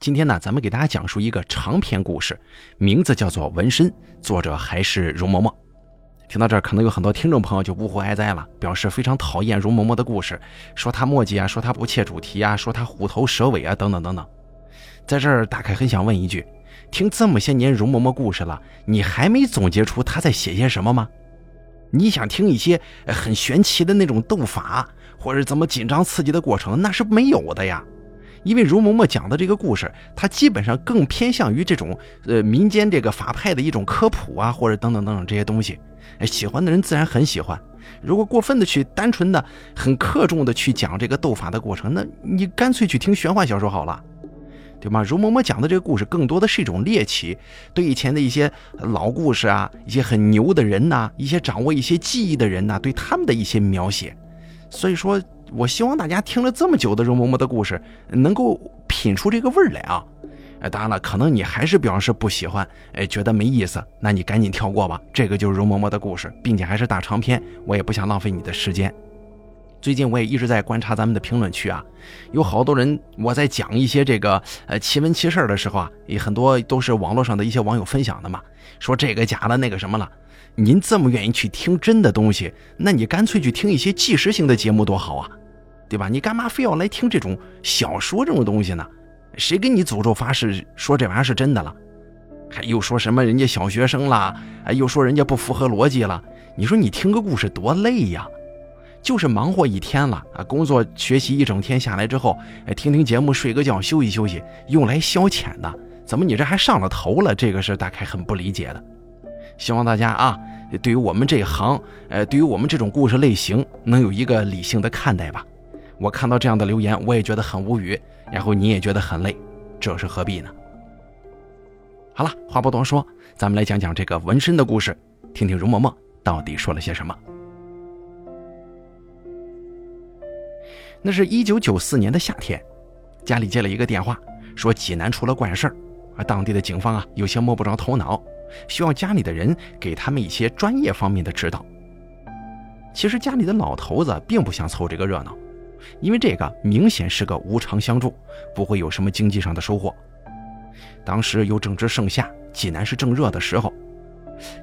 今天呢，咱们给大家讲述一个长篇故事，名字叫做《纹身》，作者还是容嬷嬷。听到这儿，可能有很多听众朋友就呜呼哀哉了，表示非常讨厌容嬷嬷的故事，说她墨迹啊，说她不切主题啊，说她虎头蛇尾啊，等等等等。在这儿，大概很想问一句：听这么些年容嬷嬷故事了，你还没总结出她在写些什么吗？你想听一些很玄奇的那种斗法，或者怎么紧张刺激的过程，那是没有的呀。因为容嬷嬷讲的这个故事，它基本上更偏向于这种呃民间这个法派的一种科普啊，或者等等等等这些东西。哎，喜欢的人自然很喜欢。如果过分的去单纯的、很克重的去讲这个斗法的过程，那你干脆去听玄幻小说好了，对吗？容嬷嬷讲的这个故事，更多的是一种猎奇，对以前的一些老故事啊，一些很牛的人呐，一些掌握一些技艺的人呐，对他们的一些描写。所以说。我希望大家听了这么久的容嬷嬷的故事，能够品出这个味儿来啊！哎，当然了，可能你还是表示不喜欢，哎，觉得没意思，那你赶紧跳过吧。这个就是容嬷嬷的故事，并且还是大长篇，我也不想浪费你的时间。最近我也一直在观察咱们的评论区啊，有好多人我在讲一些这个呃奇闻奇事的时候啊，也很多都是网络上的一些网友分享的嘛，说这个假的，那个什么了。您这么愿意去听真的东西，那你干脆去听一些纪实性的节目多好啊！对吧？你干嘛非要来听这种小说这种东西呢？谁给你诅咒发誓说这玩意儿是真的了？还又说什么人家小学生了？哎，又说人家不符合逻辑了？你说你听个故事多累呀？就是忙活一天了啊，工作学习一整天下来之后，哎，听听节目睡个觉休息休息，用来消遣的。怎么你这还上了头了？这个是大概很不理解的。希望大家啊，对于我们这一行，呃，对于我们这种故事类型，能有一个理性的看待吧。我看到这样的留言，我也觉得很无语，然后你也觉得很累，这是何必呢？好了，话不多说，咱们来讲讲这个纹身的故事，听听容嬷嬷到底说了些什么。那是一九九四年的夏天，家里接了一个电话，说济南出了怪事儿，而当地的警方啊有些摸不着头脑，需要家里的人给他们一些专业方面的指导。其实家里的老头子并不想凑这个热闹。因为这个明显是个无偿相助，不会有什么经济上的收获。当时又正值盛夏，济南是正热的时候，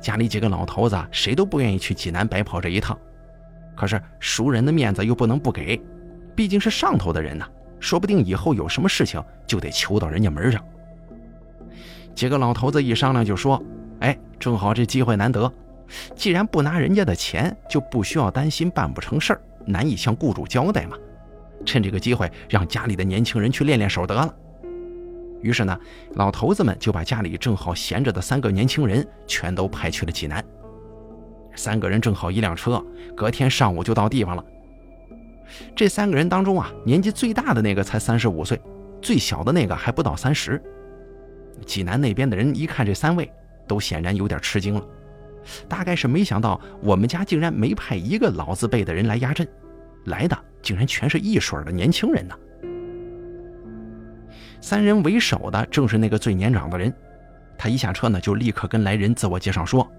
家里几个老头子谁都不愿意去济南白跑这一趟。可是熟人的面子又不能不给，毕竟是上头的人呐，说不定以后有什么事情就得求到人家门上。几个老头子一商量就说：“哎，正好这机会难得，既然不拿人家的钱，就不需要担心办不成事儿，难以向雇主交代嘛。”趁这个机会，让家里的年轻人去练练手得了。于是呢，老头子们就把家里正好闲着的三个年轻人全都派去了济南。三个人正好一辆车，隔天上午就到地方了。这三个人当中啊，年纪最大的那个才三十五岁，最小的那个还不到三十。济南那边的人一看这三位，都显然有点吃惊了，大概是没想到我们家竟然没派一个老字辈的人来压阵。来的竟然全是一水的年轻人呢！三人为首的正是那个最年长的人，他一下车呢，就立刻跟来人自我介绍说：“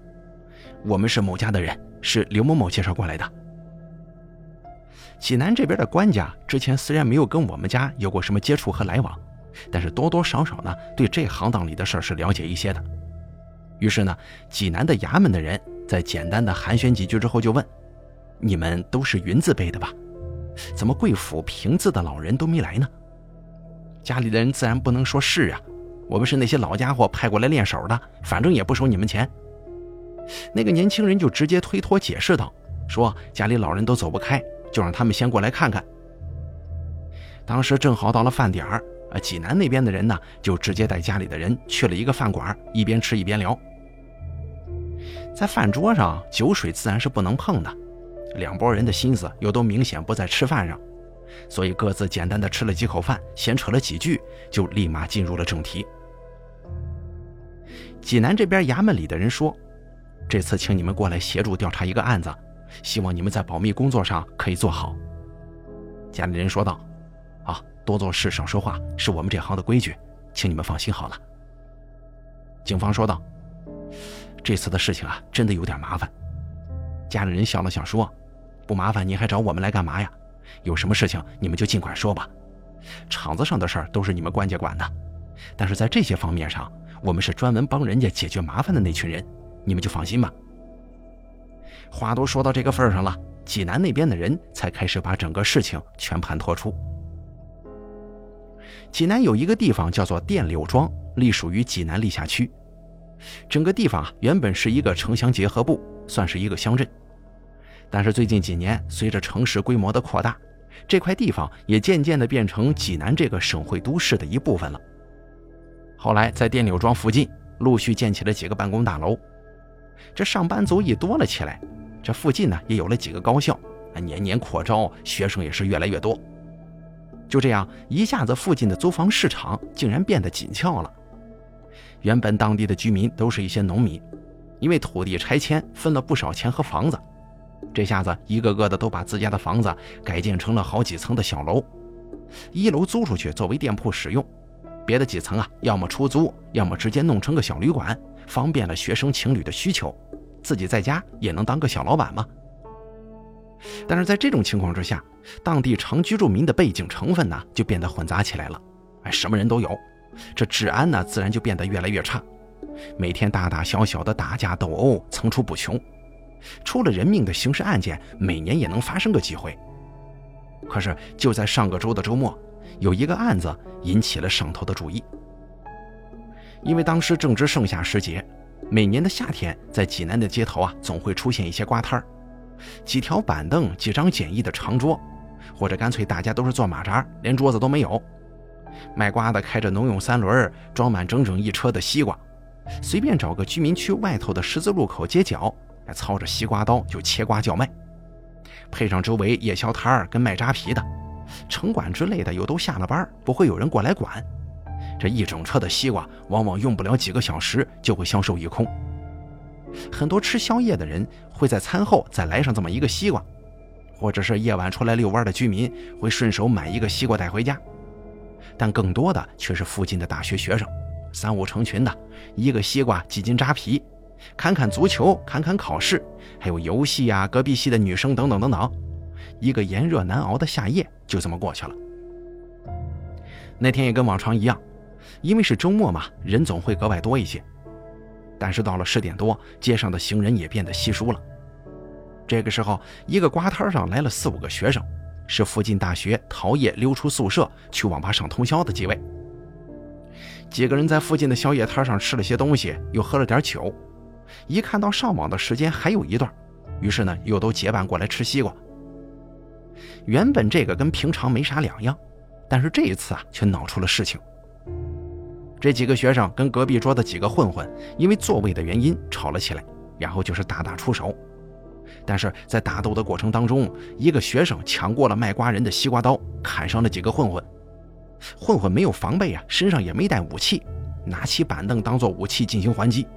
我们是某家的人，是刘某某介绍过来的。”济南这边的官家之前虽然没有跟我们家有过什么接触和来往，但是多多少少呢，对这行当里的事儿是了解一些的。于是呢，济南的衙门的人在简单的寒暄几句之后，就问。你们都是云字辈的吧？怎么贵府平字的老人都没来呢？家里的人自然不能说是啊，我们是那些老家伙派过来练手的，反正也不收你们钱。那个年轻人就直接推脱解释道：“说家里老人都走不开，就让他们先过来看看。”当时正好到了饭点儿，啊，济南那边的人呢，就直接带家里的人去了一个饭馆，一边吃一边聊。在饭桌上，酒水自然是不能碰的。两拨人的心思又都明显不在吃饭上，所以各自简单的吃了几口饭，闲扯了几句，就立马进入了正题。济南这边衙门里的人说：“这次请你们过来协助调查一个案子，希望你们在保密工作上可以做好。”家里人说道：“啊，多做事少说话是我们这行的规矩，请你们放心好了。”警方说道：“这次的事情啊，真的有点麻烦。”家里人笑了笑说。不麻烦，您还找我们来干嘛呀？有什么事情你们就尽管说吧。厂子上的事儿都是你们官家管的，但是在这些方面上，我们是专门帮人家解决麻烦的那群人，你们就放心吧。话都说到这个份上了，济南那边的人才开始把整个事情全盘托出。济南有一个地方叫做电柳庄，隶属于济南历下区。整个地方啊，原本是一个城乡结合部，算是一个乡镇。但是最近几年，随着城市规模的扩大，这块地方也渐渐地变成济南这个省会都市的一部分了。后来在电柳庄附近陆续建起了几个办公大楼，这上班族一多了起来，这附近呢也有了几个高校，年年扩招，学生也是越来越多。就这样，一下子附近的租房市场竟然变得紧俏了。原本当地的居民都是一些农民，因为土地拆迁分了不少钱和房子。这下子，一个个的都把自家的房子改建成了好几层的小楼，一楼租出去作为店铺使用，别的几层啊，要么出租，要么直接弄成个小旅馆，方便了学生情侣的需求，自己在家也能当个小老板嘛。但是在这种情况之下，当地常居住民的背景成分呢，就变得混杂起来了，哎，什么人都有，这治安呢，自然就变得越来越差，每天大大小小的打架斗殴层出不穷。出了人命的刑事案件，每年也能发生个几回。可是就在上个周的周末，有一个案子引起了上头的注意。因为当时正值盛夏时节，每年的夏天，在济南的街头啊，总会出现一些瓜摊儿，几条板凳，几张简易的长桌，或者干脆大家都是坐马扎，连桌子都没有。卖瓜的开着农用三轮，装满整整一车的西瓜，随便找个居民区外头的十字路口街角。操着西瓜刀就切瓜叫卖，配上周围夜宵摊儿跟卖扎皮的，城管之类的又都下了班，不会有人过来管。这一整车的西瓜，往往用不了几个小时就会销售一空。很多吃宵夜的人会在餐后再来上这么一个西瓜，或者是夜晚出来遛弯的居民会顺手买一个西瓜带回家。但更多的却是附近的大学学生，三五成群的，一个西瓜几斤扎皮。侃侃足球，侃侃考试，还有游戏呀，隔壁系的女生等等等等，一个炎热难熬的夏夜就这么过去了。那天也跟往常一样，因为是周末嘛，人总会格外多一些。但是到了十点多，街上的行人也变得稀疏了。这个时候，一个瓜摊上来了四五个学生，是附近大学逃夜溜出宿舍去网吧上通宵的几位。几个人在附近的宵夜摊上吃了些东西，又喝了点酒。一看到上网的时间还有一段，于是呢又都结伴过来吃西瓜。原本这个跟平常没啥两样，但是这一次啊却闹出了事情。这几个学生跟隔壁桌的几个混混因为座位的原因吵了起来，然后就是大打出手。但是在打斗的过程当中，一个学生抢过了卖瓜人的西瓜刀，砍伤了几个混混。混混没有防备啊，身上也没带武器，拿起板凳当做武器进行还击。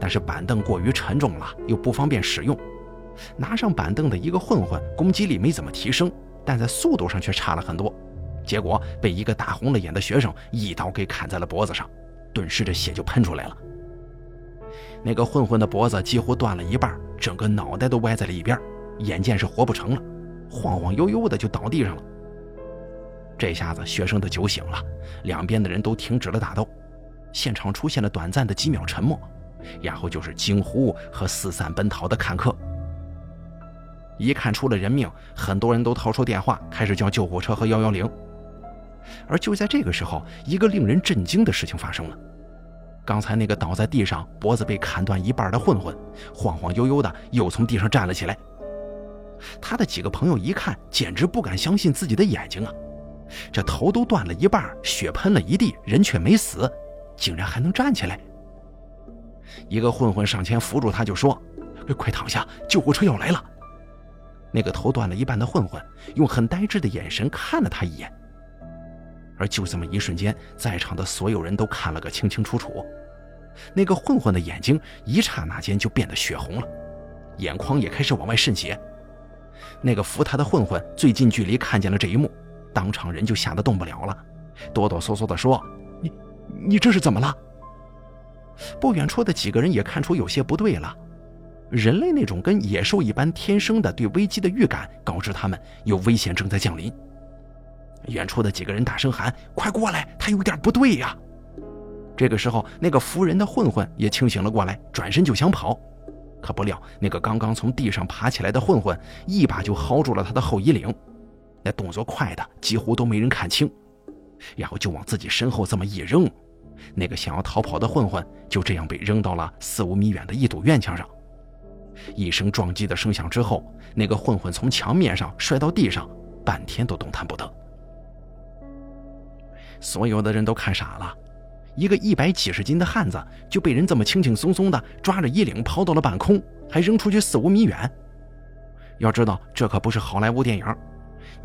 但是板凳过于沉重了，又不方便使用。拿上板凳的一个混混，攻击力没怎么提升，但在速度上却差了很多。结果被一个大红了眼的学生一刀给砍在了脖子上，顿时这血就喷出来了。那个混混的脖子几乎断了一半，整个脑袋都歪在了一边，眼见是活不成了，晃晃悠悠的就倒地上了。这下子学生的酒醒了，两边的人都停止了打斗，现场出现了短暂的几秒沉默。然后就是惊呼和四散奔逃的看客。一看出了人命，很多人都掏出电话，开始叫救护车和幺幺零。而就在这个时候，一个令人震惊的事情发生了：刚才那个倒在地上、脖子被砍断一半的混混，晃晃悠悠的又从地上站了起来。他的几个朋友一看，简直不敢相信自己的眼睛啊！这头都断了一半，血喷了一地，人却没死，竟然还能站起来。一个混混上前扶住他，就说：“快躺下，救护车要来了。”那个头断了一半的混混用很呆滞的眼神看了他一眼，而就这么一瞬间，在场的所有人都看了个清清楚楚。那个混混的眼睛一刹那间就变得血红了，眼眶也开始往外渗血。那个扶他的混混最近距离看见了这一幕，当场人就吓得动不了了，哆哆嗦嗦地说：“你，你这是怎么了？”不远处的几个人也看出有些不对了，人类那种跟野兽一般天生的对危机的预感，告知他们有危险正在降临。远处的几个人大声喊：“快过来，他有点不对呀！”这个时候，那个扶人的混混也清醒了过来，转身就想跑，可不料那个刚刚从地上爬起来的混混一把就薅住了他的后衣领，那动作快的几乎都没人看清，然后就往自己身后这么一扔，那个想要逃跑的混混就这样被扔到了四五米远的一堵院墙上。一声撞击的声响之后，那个混混从墙面上摔到地上，半天都动弹不得。所有的人都看傻了。一个一百几十斤的汉子就被人这么轻轻松松的抓着衣领抛到了半空，还扔出去四五米远。要知道，这可不是好莱坞电影，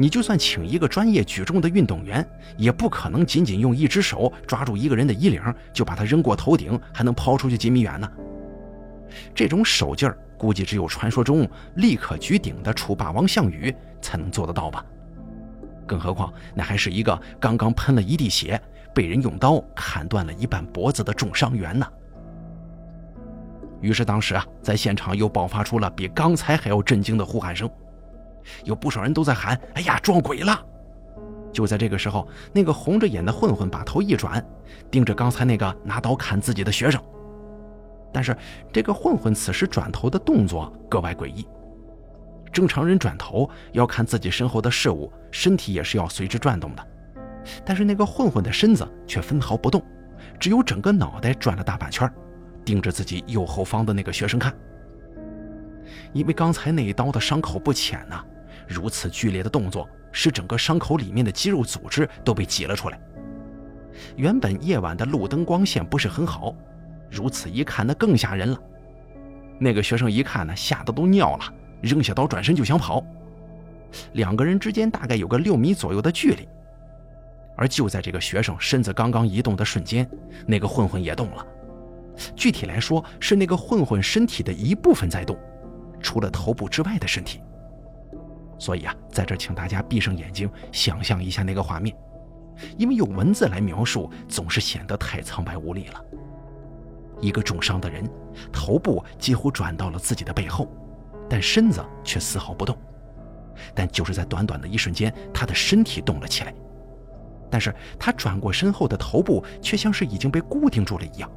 你就算请一个专业举重的运动员，也不可能仅仅用一只手抓住一个人的衣领就把他扔过头顶，还能抛出去几米远呢。这种手劲儿，估计只有传说中立刻举鼎的楚霸王项羽才能做得到吧。更何况，那还是一个刚刚喷了一地血。被人用刀砍断了一半脖子的重伤员呢。于是当时啊，在现场又爆发出了比刚才还要震惊的呼喊声，有不少人都在喊：“哎呀，撞鬼了！”就在这个时候，那个红着眼的混混把头一转，盯着刚才那个拿刀砍自己的学生。但是这个混混此时转头的动作格外诡异。正常人转头要看自己身后的事物，身体也是要随之转动的。但是那个混混的身子却分毫不动，只有整个脑袋转了大半圈，盯着自己右后方的那个学生看。因为刚才那一刀的伤口不浅呐，如此剧烈的动作使整个伤口里面的肌肉组织都被挤了出来。原本夜晚的路灯光线不是很好，如此一看那更吓人了。那个学生一看呢，吓得都尿了，扔下刀转身就想跑。两个人之间大概有个六米左右的距离。而就在这个学生身子刚刚移动的瞬间，那个混混也动了。具体来说，是那个混混身体的一部分在动，除了头部之外的身体。所以啊，在这请大家闭上眼睛，想象一下那个画面，因为用文字来描述总是显得太苍白无力了。一个重伤的人，头部几乎转到了自己的背后，但身子却丝毫不动。但就是在短短的一瞬间，他的身体动了起来。但是他转过身后的头部却像是已经被固定住了一样，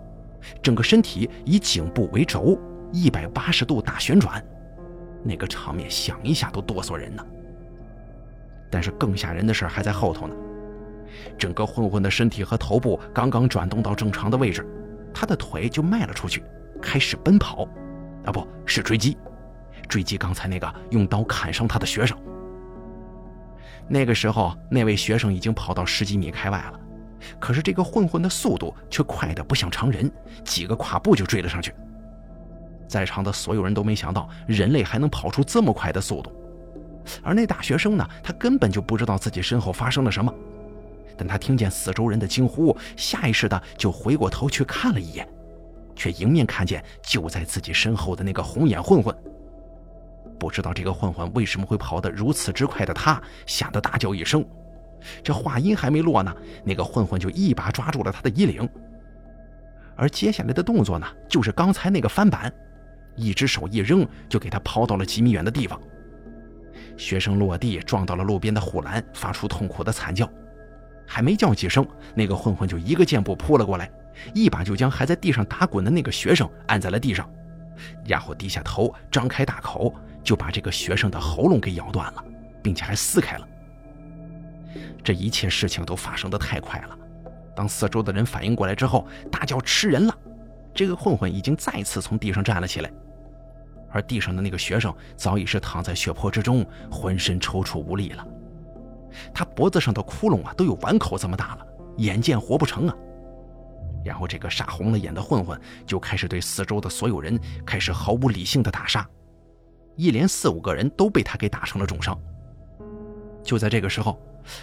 整个身体以颈部为轴，一百八十度大旋转，那个场面想一下都哆嗦人呢。但是更吓人的事还在后头呢，整个混混的身体和头部刚刚转动到正常的位置，他的腿就迈了出去，开始奔跑，啊，不是追击，追击刚才那个用刀砍伤他的学生。那个时候，那位学生已经跑到十几米开外了，可是这个混混的速度却快得不像常人，几个跨步就追了上去。在场的所有人都没想到人类还能跑出这么快的速度，而那大学生呢，他根本就不知道自己身后发生了什么，等他听见四周人的惊呼，下意识的就回过头去看了一眼，却迎面看见就在自己身后的那个红眼混混。不知道这个混混为什么会跑得如此之快的他，吓得大叫一声。这话音还没落呢，那个混混就一把抓住了他的衣领。而接下来的动作呢，就是刚才那个翻板，一只手一扔，就给他抛到了几米远的地方。学生落地撞到了路边的护栏，发出痛苦的惨叫。还没叫几声，那个混混就一个箭步扑了过来，一把就将还在地上打滚的那个学生按在了地上，然后低下头，张开大口。就把这个学生的喉咙给咬断了，并且还撕开了。这一切事情都发生的太快了。当四周的人反应过来之后，大叫吃人了。这个混混已经再次从地上站了起来，而地上的那个学生早已是躺在血泊之中，浑身抽搐无力了。他脖子上的窟窿啊，都有碗口这么大了，眼见活不成啊。然后这个杀红了眼的混混就开始对四周的所有人开始毫无理性的打杀。一连四五个人都被他给打成了重伤。就在这个时候，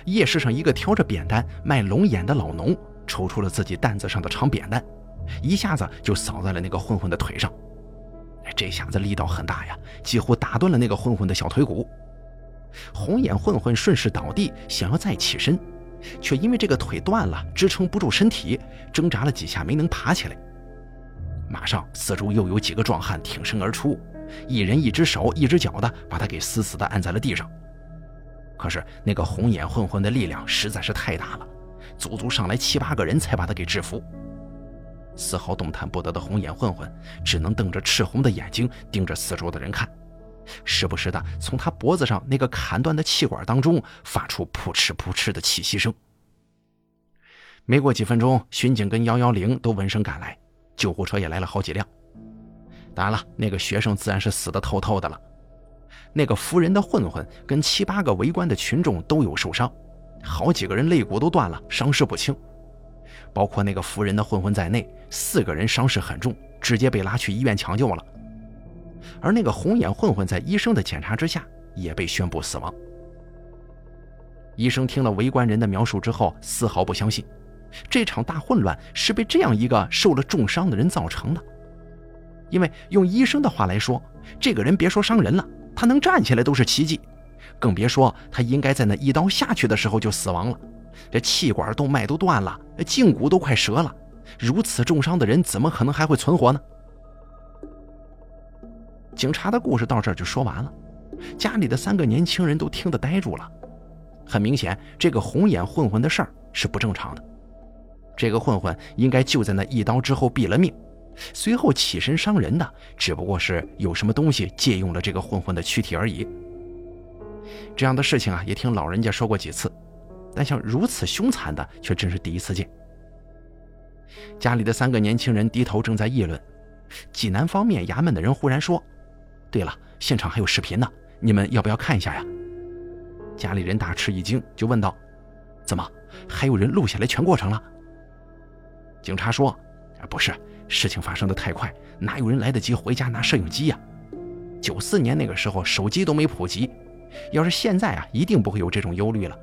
夜市上一个挑着扁担卖龙眼的老农抽出了自己担子上的长扁担，一下子就扫在了那个混混的腿上。这下子力道很大呀，几乎打断了那个混混的小腿骨。红眼混混顺势倒地，想要再起身，却因为这个腿断了，支撑不住身体，挣扎了几下没能爬起来。马上四周又有几个壮汉挺身而出。一人一只手一只脚的把他给死死的按在了地上，可是那个红眼混混的力量实在是太大了，足足上来七八个人才把他给制服。丝毫动弹不得的红眼混混，只能瞪着赤红的眼睛盯着四周的人看，时不时的从他脖子上那个砍断的气管当中发出扑哧扑哧的气息声。没过几分钟，巡警跟幺幺零都闻声赶来，救护车也来了好几辆。当然了，那个学生自然是死得透透的了。那个扶人的混混跟七八个围观的群众都有受伤，好几个人肋骨都断了，伤势不轻。包括那个扶人的混混在内，四个人伤势很重，直接被拉去医院抢救了。而那个红眼混混在医生的检查之下，也被宣布死亡。医生听了围观人的描述之后，丝毫不相信，这场大混乱是被这样一个受了重伤的人造成的。因为用医生的话来说，这个人别说伤人了，他能站起来都是奇迹，更别说他应该在那一刀下去的时候就死亡了。这气管动脉都断了，胫骨都快折了，如此重伤的人怎么可能还会存活呢？警察的故事到这儿就说完了，家里的三个年轻人都听得呆住了。很明显，这个红眼混混的事儿是不正常的。这个混混应该就在那一刀之后毙了命，随后起身伤人的只不过是有什么东西借用了这个混混的躯体而已。这样的事情啊，也听老人家说过几次。但像如此凶残的，却真是第一次见。家里的三个年轻人低头正在议论，济南方面衙门的人忽然说：“对了，现场还有视频呢，你们要不要看一下呀？”家里人大吃一惊，就问道：“怎么还有人录下来全过程了？”警察说：“不是，事情发生的太快，哪有人来得及回家拿摄影机呀？九四年那个时候手机都没普及，要是现在啊，一定不会有这种忧虑了。”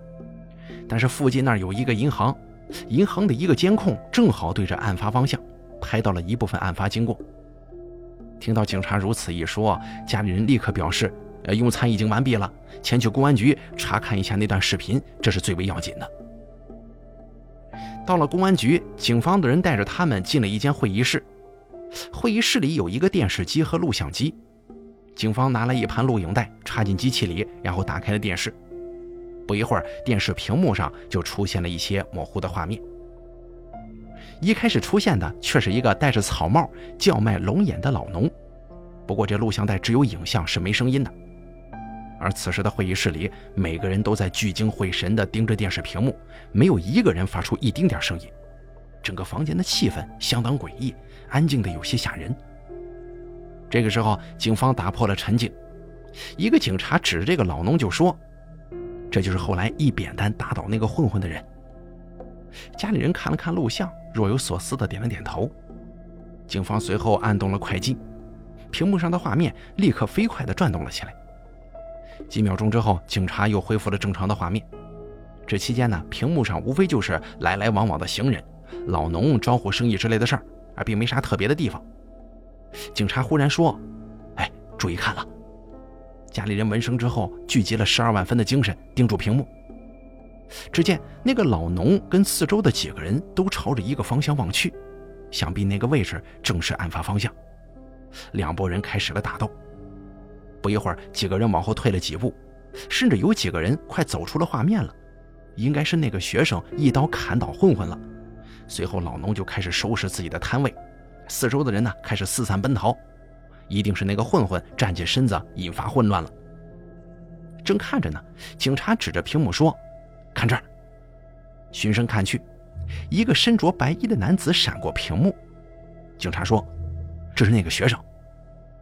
但是附近那儿有一个银行，银行的一个监控正好对着案发方向，拍到了一部分案发经过。听到警察如此一说，家里人立刻表示：“呃，用餐已经完毕了，前去公安局查看一下那段视频，这是最为要紧的。”到了公安局，警方的人带着他们进了一间会议室，会议室里有一个电视机和录像机，警方拿了一盘录影带插进机器里，然后打开了电视。不一会儿，电视屏幕上就出现了一些模糊的画面。一开始出现的却是一个戴着草帽、叫卖龙眼的老农。不过这录像带只有影像，是没声音的。而此时的会议室里，每个人都在聚精会神地盯着电视屏幕，没有一个人发出一丁点声音。整个房间的气氛相当诡异，安静的有些吓人。这个时候，警方打破了沉静，一个警察指着这个老农就说。这就是后来一扁担打倒那个混混的人。家里人看了看录像，若有所思的点了点头。警方随后按动了快进，屏幕上的画面立刻飞快地转动了起来。几秒钟之后，警察又恢复了正常的画面。这期间呢，屏幕上无非就是来来往往的行人、老农招呼生意之类的事儿，而并没啥特别的地方。警察忽然说：“哎，注意看了。”家里人闻声之后，聚集了十二万分的精神，盯住屏幕。只见那个老农跟四周的几个人都朝着一个方向望去，想必那个位置正是案发方向。两拨人开始了打斗。不一会儿，几个人往后退了几步，甚至有几个人快走出了画面了。应该是那个学生一刀砍倒混混了。随后，老农就开始收拾自己的摊位，四周的人呢开始四散奔逃。一定是那个混混站起身子，引发混乱了。正看着呢，警察指着屏幕说：“看这儿。”循声看去，一个身着白衣的男子闪过屏幕。警察说：“这是那个学生。”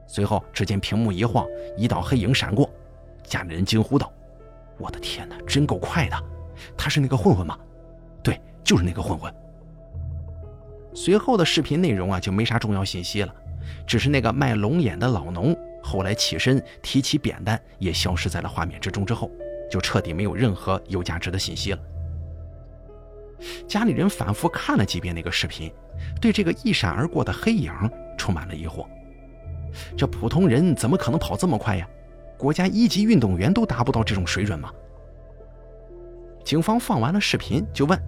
随后，只见屏幕一晃，一道黑影闪过。家里人惊呼道：“我的天哪，真够快的！他是那个混混吗？”“对，就是那个混混。”随后的视频内容啊，就没啥重要信息了。只是那个卖龙眼的老农后来起身提起扁担，也消失在了画面之中。之后，就彻底没有任何有价值的信息了。家里人反复看了几遍那个视频，对这个一闪而过的黑影充满了疑惑。这普通人怎么可能跑这么快呀？国家一级运动员都达不到这种水准吗？警方放完了视频，就问：“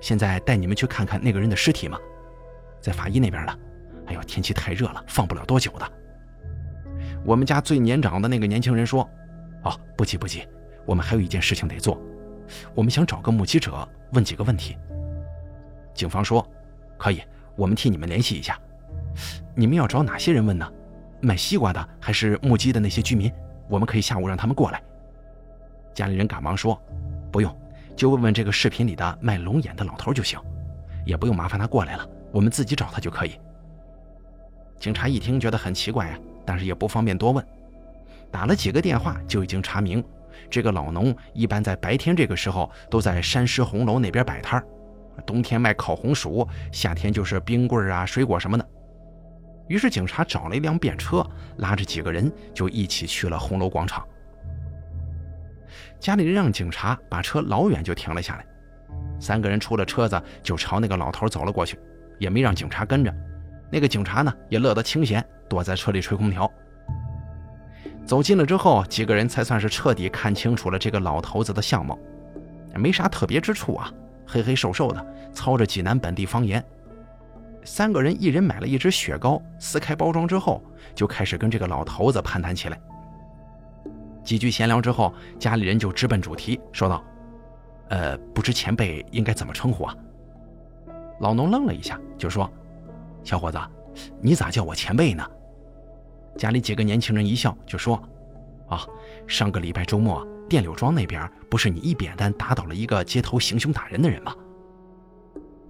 现在带你们去看看那个人的尸体吗？在法医那边呢。”哎呦，天气太热了，放不了多久的。我们家最年长的那个年轻人说：“哦，不急不急，我们还有一件事情得做，我们想找个目击者问几个问题。”警方说：“可以，我们替你们联系一下。你们要找哪些人问呢？卖西瓜的还是目击的那些居民？我们可以下午让他们过来。家里人赶忙说：“不用，就问问这个视频里的卖龙眼的老头就行，也不用麻烦他过来了，我们自己找他就可以。”警察一听觉得很奇怪呀，但是也不方便多问，打了几个电话就已经查明，这个老农一般在白天这个时候都在山师红楼那边摆摊冬天卖烤红薯，夏天就是冰棍啊、水果什么的。于是警察找了一辆便车，拉着几个人就一起去了红楼广场。家里人让警察把车老远就停了下来，三个人出了车子就朝那个老头走了过去，也没让警察跟着。那个警察呢也乐得清闲，躲在车里吹空调。走近了之后，几个人才算是彻底看清楚了这个老头子的相貌，没啥特别之处啊，黑黑瘦瘦的，操着济南本地方言。三个人一人买了一支雪糕，撕开包装之后，就开始跟这个老头子攀谈起来。几句闲聊之后，家里人就直奔主题，说道：“呃，不知前辈应该怎么称呼啊？”老农愣了一下，就说：“小伙子，你咋叫我前辈呢？”家里几个年轻人一笑，就说：“啊，上个礼拜周末，电柳庄那边不是你一扁担打倒了一个街头行凶打人的人吗？”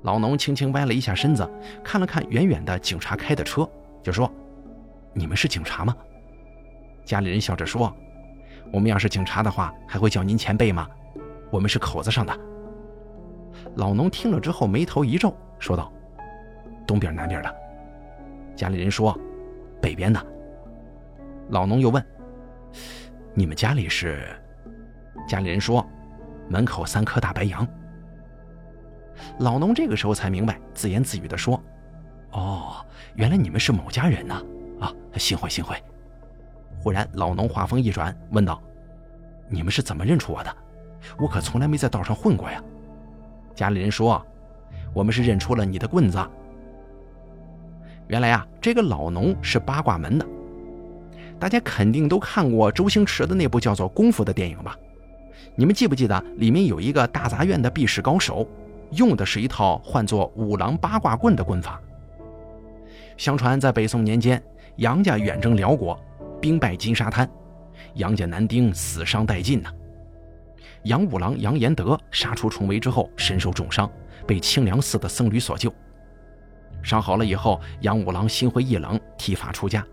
老农轻轻歪了一下身子，看了看远远的警察开的车，就说：“你们是警察吗？”家里人笑着说：“我们要是警察的话，还会叫您前辈吗？我们是口子上的。”老农听了之后，眉头一皱，说道：“东边南边的？”家里人说：“北边的。”老农又问：“你们家里是？”家里人说：“门口三棵大白杨。”老农这个时候才明白，自言自语地说：“哦，原来你们是某家人呐！啊，幸会幸会。”忽然，老农话锋一转，问道：“你们是怎么认出我的？我可从来没在道上混过呀。”家里人说：“我们是认出了你的棍子。”原来啊，这个老农是八卦门的。大家肯定都看过周星驰的那部叫做《功夫》的电影吧？你们记不记得里面有一个大杂院的避世高手？用的是一套唤作五郎八卦棍的棍法。相传在北宋年间，杨家远征辽国，兵败金沙滩，杨家男丁死伤殆尽呐。杨五郎杨延德杀出重围之后，身受重伤，被清凉寺的僧侣所救。伤好了以后，杨五郎心灰意冷，剃发出家，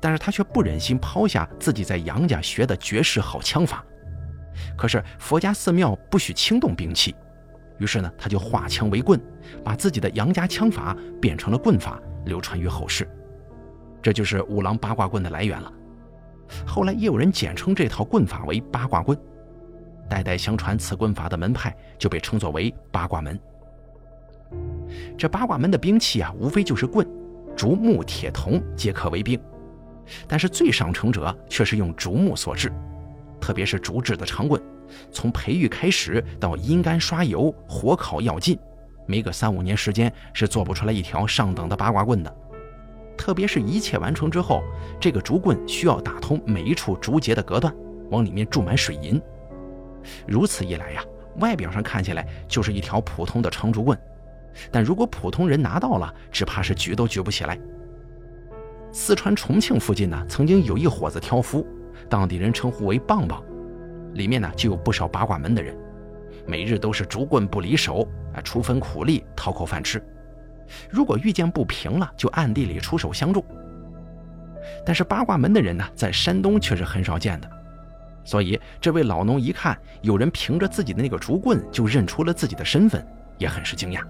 但是他却不忍心抛下自己在杨家学的绝世好枪法。可是佛家寺庙不许轻动兵器。于是呢，他就化枪为棍，把自己的杨家枪法变成了棍法，流传于后世。这就是五郎八卦棍的来源了。后来也有人简称这套棍法为八卦棍。代代相传，此棍法的门派就被称作为八卦门。这八卦门的兵器啊，无非就是棍，竹木铁铜皆可为兵，但是最上乘者却是用竹木所制，特别是竹制的长棍。从培育开始到阴干刷油、火烤要劲，没个三五年时间是做不出来一条上等的八卦棍的。特别是一切完成之后，这个竹棍需要打通每一处竹节的隔断，往里面注满水银。如此一来呀，外表上看起来就是一条普通的长竹棍，但如果普通人拿到了，只怕是举都举不起来。四川重庆附近呢，曾经有一伙子挑夫，当地人称呼为“棒棒”。里面呢就有不少八卦门的人，每日都是竹棍不离手啊，出分苦力讨口饭吃。如果遇见不平了，就暗地里出手相助。但是八卦门的人呢，在山东却是很少见的，所以这位老农一看有人凭着自己的那个竹棍就认出了自己的身份，也很是惊讶。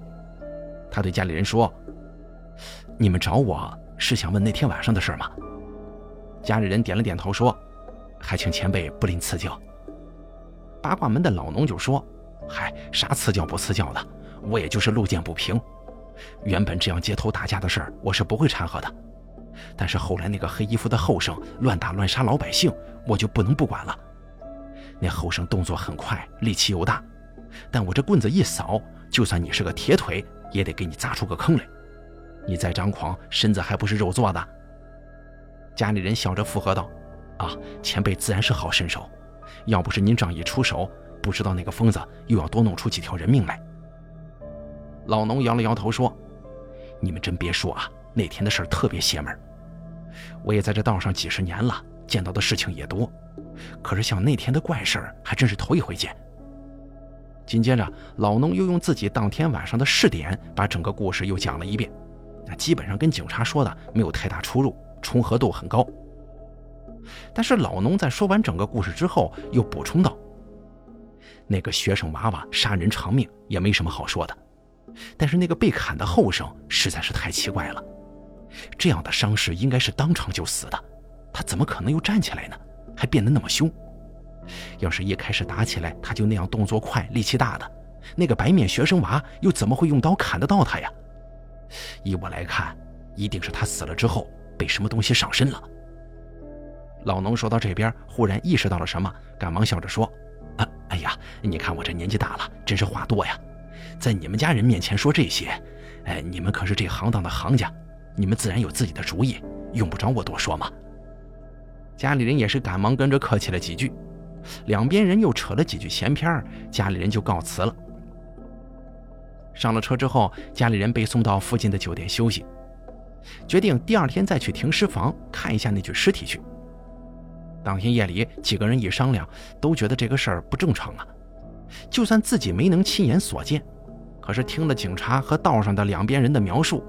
他对家里人说：“你们找我是想问那天晚上的事吗？”家里人点了点头说：“还请前辈不吝赐教。”八卦门的老农就说：“嗨，啥赐教不赐教的，我也就是路见不平。原本这样街头打架的事儿，我是不会掺和的。但是后来那个黑衣服的后生乱打乱杀老百姓，我就不能不管了。那后生动作很快，力气又大，但我这棍子一扫，就算你是个铁腿，也得给你砸出个坑来。你再张狂，身子还不是肉做的？”家里人笑着附和道：“啊，前辈自然是好身手。”要不是您仗义出手，不知道那个疯子又要多弄出几条人命来。老农摇了摇头说：“你们真别说啊，那天的事儿特别邪门。我也在这道上几十年了，见到的事情也多，可是像那天的怪事儿，还真是头一回见。紧接着，老农又用自己当天晚上的试点，把整个故事又讲了一遍，那基本上跟警察说的没有太大出入，重合度很高。但是老农在说完整个故事之后，又补充道：“那个学生娃娃杀人偿命也没什么好说的，但是那个被砍的后生实在是太奇怪了。这样的伤势应该是当场就死的，他怎么可能又站起来呢？还变得那么凶？要是一开始打起来他就那样动作快、力气大的，那个白面学生娃又怎么会用刀砍得到他呀？依我来看，一定是他死了之后被什么东西上身了。”老农说到这边，忽然意识到了什么，赶忙笑着说：“啊，哎呀，你看我这年纪大了，真是话多呀，在你们家人面前说这些，哎，你们可是这行当的行家，你们自然有自己的主意，用不着我多说嘛。”家里人也是赶忙跟着客气了几句，两边人又扯了几句闲篇，家里人就告辞了。上了车之后，家里人被送到附近的酒店休息，决定第二天再去停尸房看一下那具尸体去。当天夜里，几个人一商量，都觉得这个事儿不正常啊。就算自己没能亲眼所见，可是听了警察和道上的两边人的描述，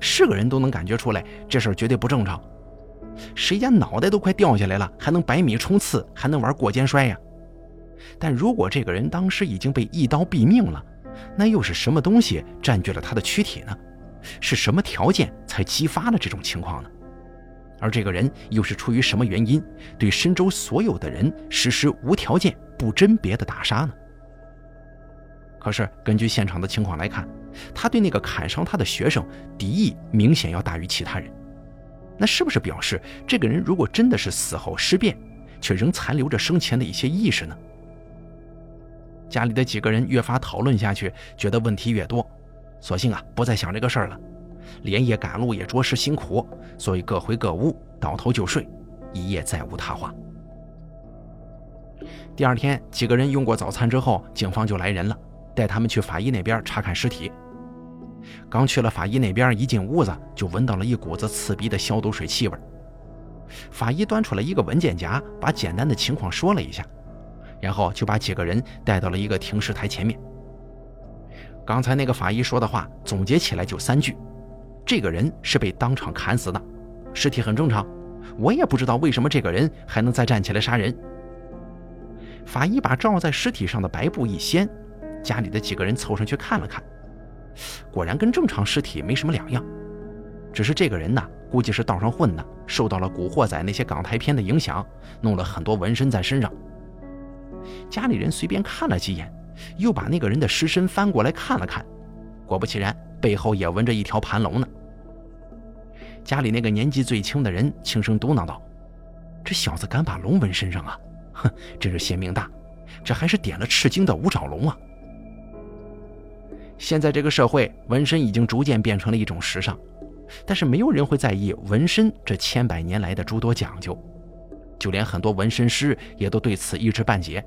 是个人都能感觉出来，这事儿绝对不正常。谁家脑袋都快掉下来了，还能百米冲刺，还能玩过肩摔呀？但如果这个人当时已经被一刀毙命了，那又是什么东西占据了他的躯体呢？是什么条件才激发了这种情况呢？而这个人又是出于什么原因对深州所有的人实施无条件、不甄别的打杀呢？可是根据现场的情况来看，他对那个砍伤他的学生敌意明显要大于其他人。那是不是表示这个人如果真的是死后尸变，却仍残留着生前的一些意识呢？家里的几个人越发讨论下去，觉得问题越多，索性啊不再想这个事儿了。连夜赶路也着实辛苦，所以各回各屋，倒头就睡，一夜再无他话。第二天，几个人用过早餐之后，警方就来人了，带他们去法医那边查看尸体。刚去了法医那边，一进屋子就闻到了一股子刺鼻的消毒水气味。法医端出来一个文件夹，把简单的情况说了一下，然后就把几个人带到了一个停尸台前面。刚才那个法医说的话总结起来就三句。这个人是被当场砍死的，尸体很正常。我也不知道为什么这个人还能再站起来杀人。法医把罩在尸体上的白布一掀，家里的几个人凑上去看了看，果然跟正常尸体没什么两样。只是这个人呢，估计是道上混的，受到了《古惑仔》那些港台片的影响，弄了很多纹身在身上。家里人随便看了几眼，又把那个人的尸身翻过来看了看，果不其然，背后也纹着一条盘龙呢。家里那个年纪最轻的人轻声嘟囔道：“这小子敢把龙纹身上啊，哼，真是嫌命大！这还是点了赤金的五爪龙啊！”现在这个社会，纹身已经逐渐变成了一种时尚，但是没有人会在意纹身这千百年来的诸多讲究，就连很多纹身师也都对此一知半解。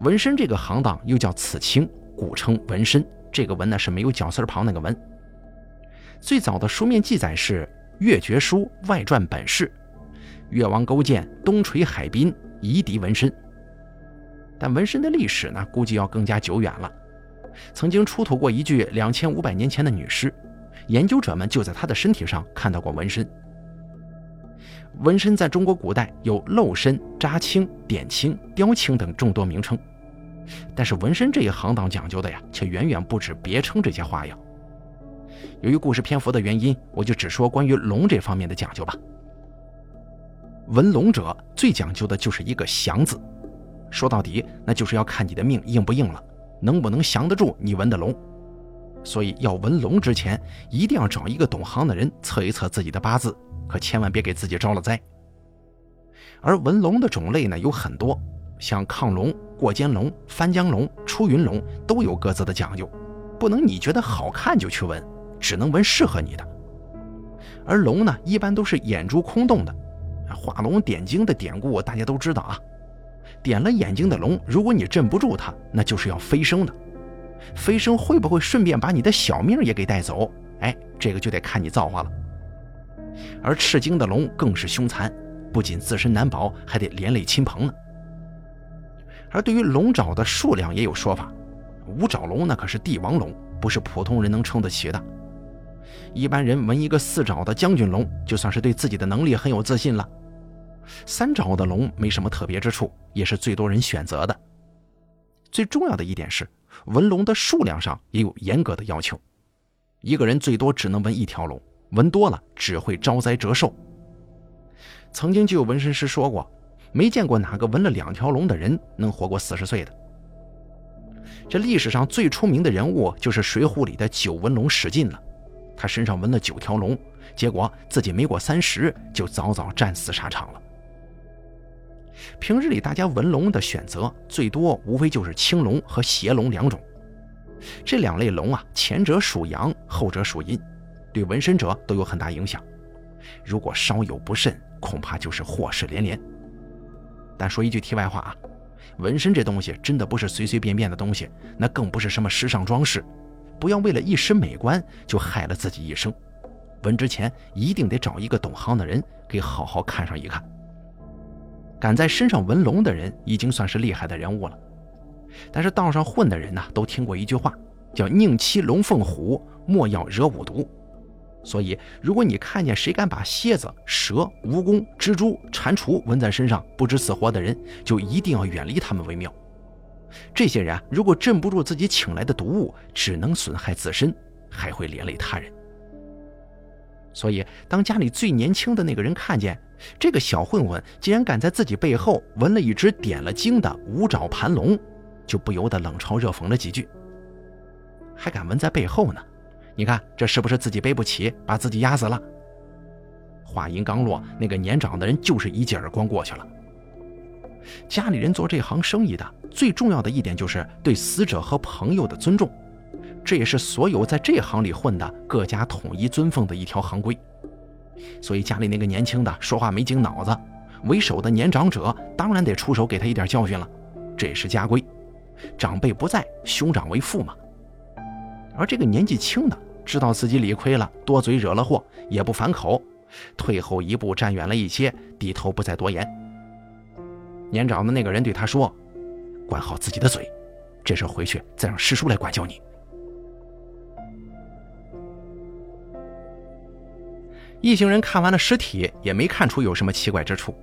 纹身这个行当又叫刺青，古称纹身，这个纹呢是没有绞丝旁那个纹。最早的书面记载是《越绝书外传本事》，越王勾践东垂海滨夷狄纹身。但纹身的历史呢，估计要更加久远了。曾经出土过一具两千五百年前的女尸，研究者们就在她的身体上看到过纹身。纹身在中国古代有镂身、扎青、点青、雕青等众多名称，但是纹身这一行当讲究的呀，却远远不止别称这些花样。由于故事篇幅的原因，我就只说关于龙这方面的讲究吧。纹龙者最讲究的就是一个祥字，说到底，那就是要看你的命硬不硬了，能不能降得住你纹的龙。所以要纹龙之前，一定要找一个懂行的人测一测自己的八字，可千万别给自己招了灾。而纹龙的种类呢有很多，像亢龙、过肩龙、翻江龙、出云龙都有各自的讲究，不能你觉得好看就去纹。只能纹适合你的，而龙呢，一般都是眼珠空洞的。画龙点睛的典故大家都知道啊，点了眼睛的龙，如果你镇不住它，那就是要飞升的。飞升会不会顺便把你的小命也给带走，哎这个就得看你造化了。而赤精的龙更是凶残，不仅自身难保，还得连累亲朋呢。而对于龙爪的数量也有说法，五爪龙那可是帝王龙，不是普通人能撑得起的。一般人纹一个四爪的将军龙，就算是对自己的能力很有自信了。三爪的龙没什么特别之处，也是最多人选择的。最重要的一点是，纹龙的数量上也有严格的要求，一个人最多只能纹一条龙，纹多了只会招灾折寿。曾经就有纹身师说过。没见过哪个纹了两条龙的人能活过四十岁的。这历史上最出名的人物就是《水浒》里的九纹龙史进了，他身上纹了九条龙，结果自己没过三十就早早战死沙场了。平日里大家纹龙的选择最多无非就是青龙和邪龙两种，这两类龙啊，前者属阳，后者属阴，对纹身者都有很大影响。如果稍有不慎，恐怕就是祸事连连。但说一句题外话啊，纹身这东西真的不是随随便便的东西，那更不是什么时尚装饰，不要为了一时美观就害了自己一生。纹之前一定得找一个懂行的人给好好看上一看。敢在身上纹龙的人已经算是厉害的人物了，但是道上混的人呢，都听过一句话，叫宁欺龙凤虎，莫要惹五毒。所以，如果你看见谁敢把蝎子、蛇、蜈蚣、蜘蛛、蟾蜍纹在身上不知死活的人，就一定要远离他们为妙。这些人如果镇不住自己请来的毒物，只能损害自身，还会连累他人。所以，当家里最年轻的那个人看见这个小混混竟然敢在自己背后纹了一只点了睛的五爪盘龙，就不由得冷嘲热讽了几句。还敢纹在背后呢？你看这是不是自己背不起，把自己压死了？话音刚落，那个年长的人就是一记耳光过去了。家里人做这行生意的最重要的一点就是对死者和朋友的尊重，这也是所有在这行里混的各家统一尊奉的一条行规。所以家里那个年轻的说话没经脑子，为首的年长者当然得出手给他一点教训了，这也是家规。长辈不在，兄长为父嘛。而这个年纪轻的。知道自己理亏了，多嘴惹了祸，也不反口，退后一步，站远了一些，低头不再多言。年长的那个人对他说：“管好自己的嘴，这事回去再让师叔来管教你。”一行人看完了尸体，也没看出有什么奇怪之处，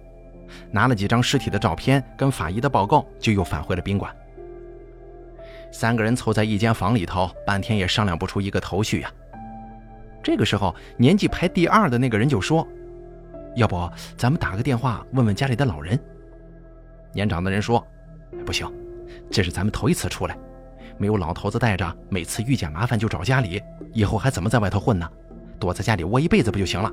拿了几张尸体的照片跟法医的报告，就又返回了宾馆。三个人凑在一间房里头，半天也商量不出一个头绪呀。这个时候，年纪排第二的那个人就说：“要不咱们打个电话问问家里的老人？”年长的人说：“不行，这是咱们头一次出来，没有老头子带着，每次遇见麻烦就找家里，以后还怎么在外头混呢？躲在家里窝一辈子不就行了？”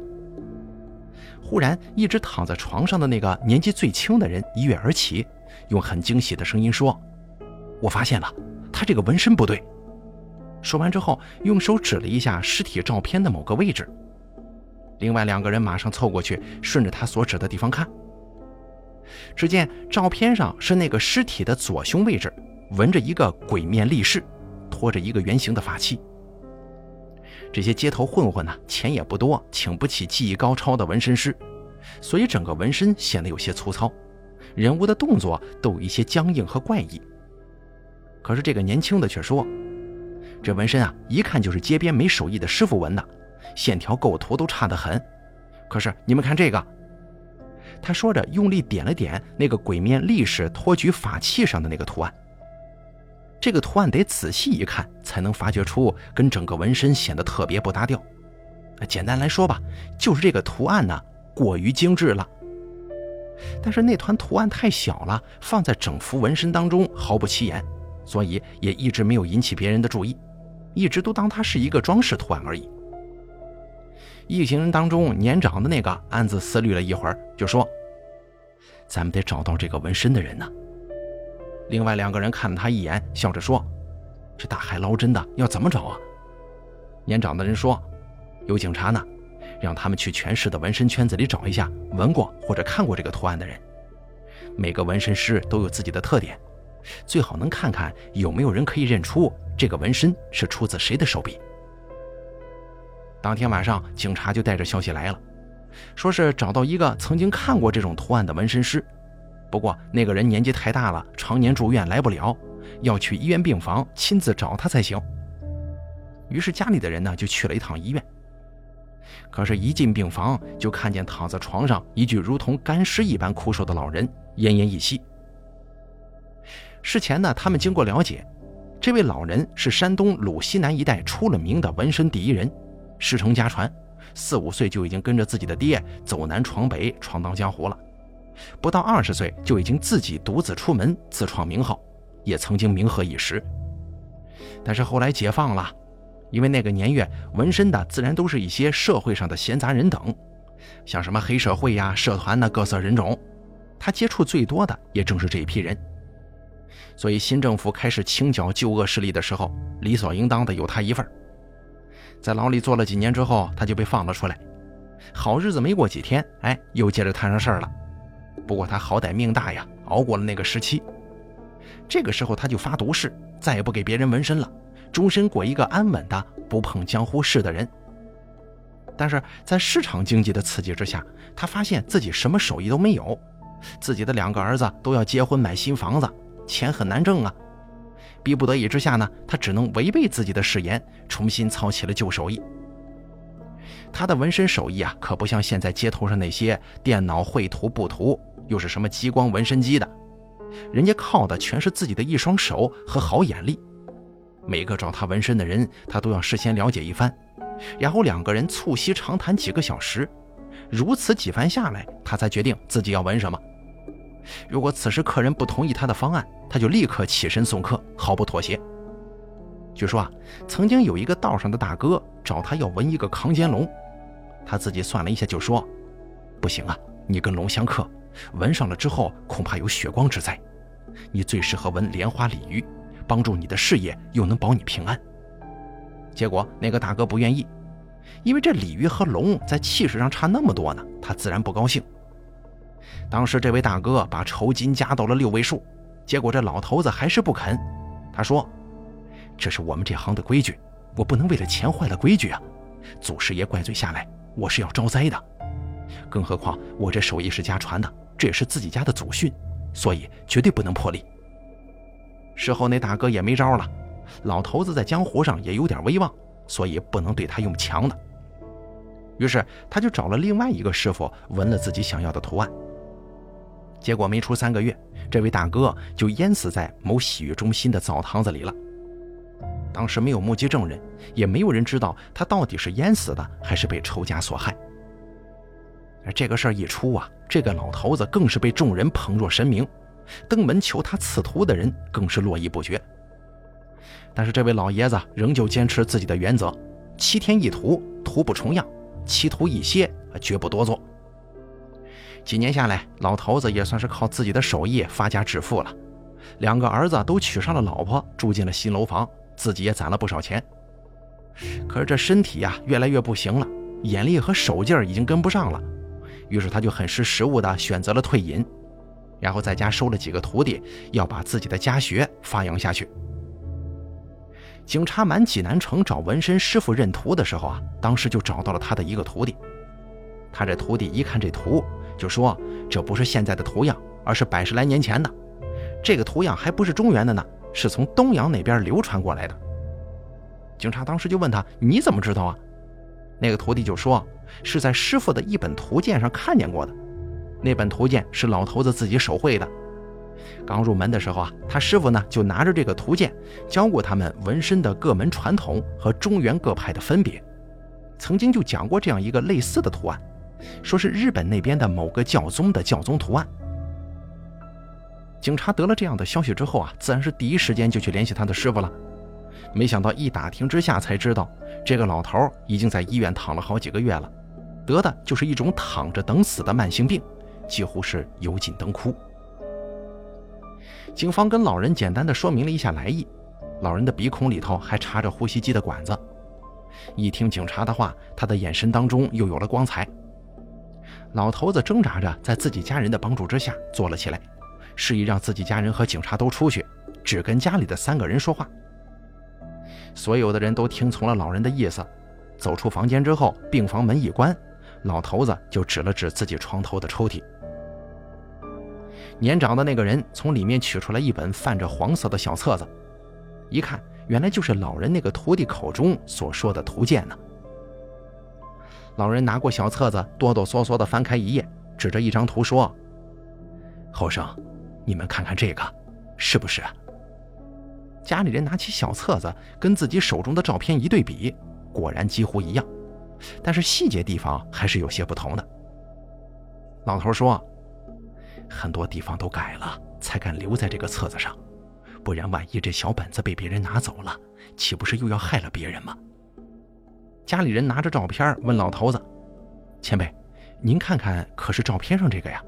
忽然，一直躺在床上的那个年纪最轻的人一跃而起，用很惊喜的声音说：“我发现了。”他这个纹身不对。说完之后，用手指了一下尸体照片的某个位置。另外两个人马上凑过去，顺着他所指的地方看。只见照片上是那个尸体的左胸位置，纹着一个鬼面立士，拖着一个圆形的法器。这些街头混混呢，钱也不多，请不起技艺高超的纹身师，所以整个纹身显得有些粗糙，人物的动作都有一些僵硬和怪异。可是这个年轻的却说：“这纹身啊，一看就是街边没手艺的师傅纹的，线条构图都差得很。可是你们看这个。”他说着，用力点了点那个鬼面力士托举法器上的那个图案。这个图案得仔细一看，才能发觉出跟整个纹身显得特别不搭调。简单来说吧，就是这个图案呢过于精致了。但是那团图案太小了，放在整幅纹身当中毫不起眼。所以也一直没有引起别人的注意，一直都当它是一个装饰图案而已。一行人当中年长的那个暗自思虑了一会儿，就说：“咱们得找到这个纹身的人呢。”另外两个人看了他一眼，笑着说：“这大海捞针的，要怎么找啊？”年长的人说：“有警察呢，让他们去全市的纹身圈子里找一下纹过或者看过这个图案的人。每个纹身师都有自己的特点。”最好能看看有没有人可以认出这个纹身是出自谁的手笔。当天晚上，警察就带着消息来了，说是找到一个曾经看过这种图案的纹身师，不过那个人年纪太大了，常年住院来不了，要去医院病房亲自找他才行。于是家里的人呢就去了一趟医院。可是，一进病房就看见躺在床上一具如同干尸一般枯瘦的老人，奄奄一息。事前呢，他们经过了解，这位老人是山东鲁西南一带出了名的纹身第一人，师承家传，四五岁就已经跟着自己的爹走南闯北闯荡江湖了，不到二十岁就已经自己独自出门自创名号，也曾经名赫一时。但是后来解放了。因为那个年月，纹身的自然都是一些社会上的闲杂人等，像什么黑社会呀、社团的各色人种，他接触最多的也正是这一批人。所以新政府开始清剿旧恶势力的时候，理所应当的有他一份。在牢里坐了几年之后，他就被放了出来。好日子没过几天，哎，又接着摊上事儿了。不过他好歹命大呀，熬过了那个时期。这个时候他就发毒誓，再也不给别人纹身了。终身过一个安稳的、不碰江湖事的人。但是在市场经济的刺激之下，他发现自己什么手艺都没有，自己的两个儿子都要结婚买新房子，钱很难挣啊。逼不得已之下呢，他只能违背自己的誓言，重新操起了旧手艺。他的纹身手艺啊，可不像现在街头上那些电脑绘图、布图，又是什么激光纹身机的，人家靠的全是自己的一双手和好眼力。每个找他纹身的人，他都要事先了解一番，然后两个人促膝长谈几个小时，如此几番下来，他才决定自己要纹什么。如果此时客人不同意他的方案，他就立刻起身送客，毫不妥协。据说啊，曾经有一个道上的大哥找他要纹一个扛肩龙，他自己算了一下，就说：“不行啊，你跟龙相克，纹上了之后恐怕有血光之灾，你最适合纹莲花鲤鱼。”帮助你的事业，又能保你平安。结果那个大哥不愿意，因为这鲤鱼和龙在气势上差那么多呢，他自然不高兴。当时这位大哥把酬金加到了六位数，结果这老头子还是不肯。他说：“这是我们这行的规矩，我不能为了钱坏了规矩啊！祖师爷怪罪下来，我是要招灾的。更何况我这手艺是家传的，这也是自己家的祖训，所以绝对不能破例。”事后那大哥也没招了，老头子在江湖上也有点威望，所以不能对他用强的。于是他就找了另外一个师傅纹了自己想要的图案。结果没出三个月，这位大哥就淹死在某洗浴中心的澡堂子里了。当时没有目击证人，也没有人知道他到底是淹死的还是被仇家所害。这个事儿一出啊，这个老头子更是被众人捧若神明。登门求他赐图的人更是络绎不绝，但是这位老爷子仍旧坚持自己的原则：七天一图，图不重样；七图一歇，绝不多做。几年下来，老头子也算是靠自己的手艺发家致富了，两个儿子都娶上了老婆，住进了新楼房，自己也攒了不少钱。可是这身体呀，越来越不行了，眼力和手劲儿已经跟不上了，于是他就很识时务的选择了退隐。然后在家收了几个徒弟，要把自己的家学发扬下去。警察满济南城找纹身师傅认图的时候啊，当时就找到了他的一个徒弟。他这徒弟一看这图，就说这不是现在的图样，而是百十来年前的。这个图样还不是中原的呢，是从东洋那边流传过来的。警察当时就问他：“你怎么知道啊？”那个徒弟就说：“是在师傅的一本图鉴上看见过的。”那本图鉴是老头子自己手绘的。刚入门的时候啊，他师傅呢就拿着这个图鉴教过他们纹身的各门传统和中原各派的分别。曾经就讲过这样一个类似的图案，说是日本那边的某个教宗的教宗图案。警察得了这样的消息之后啊，自然是第一时间就去联系他的师傅了。没想到一打听之下才知道，这个老头已经在医院躺了好几个月了，得的就是一种躺着等死的慢性病。几乎是油尽灯枯。警方跟老人简单的说明了一下来意，老人的鼻孔里头还插着呼吸机的管子。一听警察的话，他的眼神当中又有了光彩。老头子挣扎着在自己家人的帮助之下坐了起来，示意让自己家人和警察都出去，只跟家里的三个人说话。所有的人都听从了老人的意思，走出房间之后，病房门一关，老头子就指了指自己床头的抽屉。年长的那个人从里面取出来一本泛着黄色的小册子，一看，原来就是老人那个徒弟口中所说的图鉴呢。老人拿过小册子，哆哆嗦嗦地翻开一页，指着一张图说：“后生，你们看看这个，是不是？”家里人拿起小册子，跟自己手中的照片一对比，果然几乎一样，但是细节地方还是有些不同的。老头说：“很多地方都改了，才敢留在这个册子上，不然万一这小本子被别人拿走了，岂不是又要害了别人吗？”家里人拿着照片问老头子：“前辈，您看看，可是照片上这个呀？”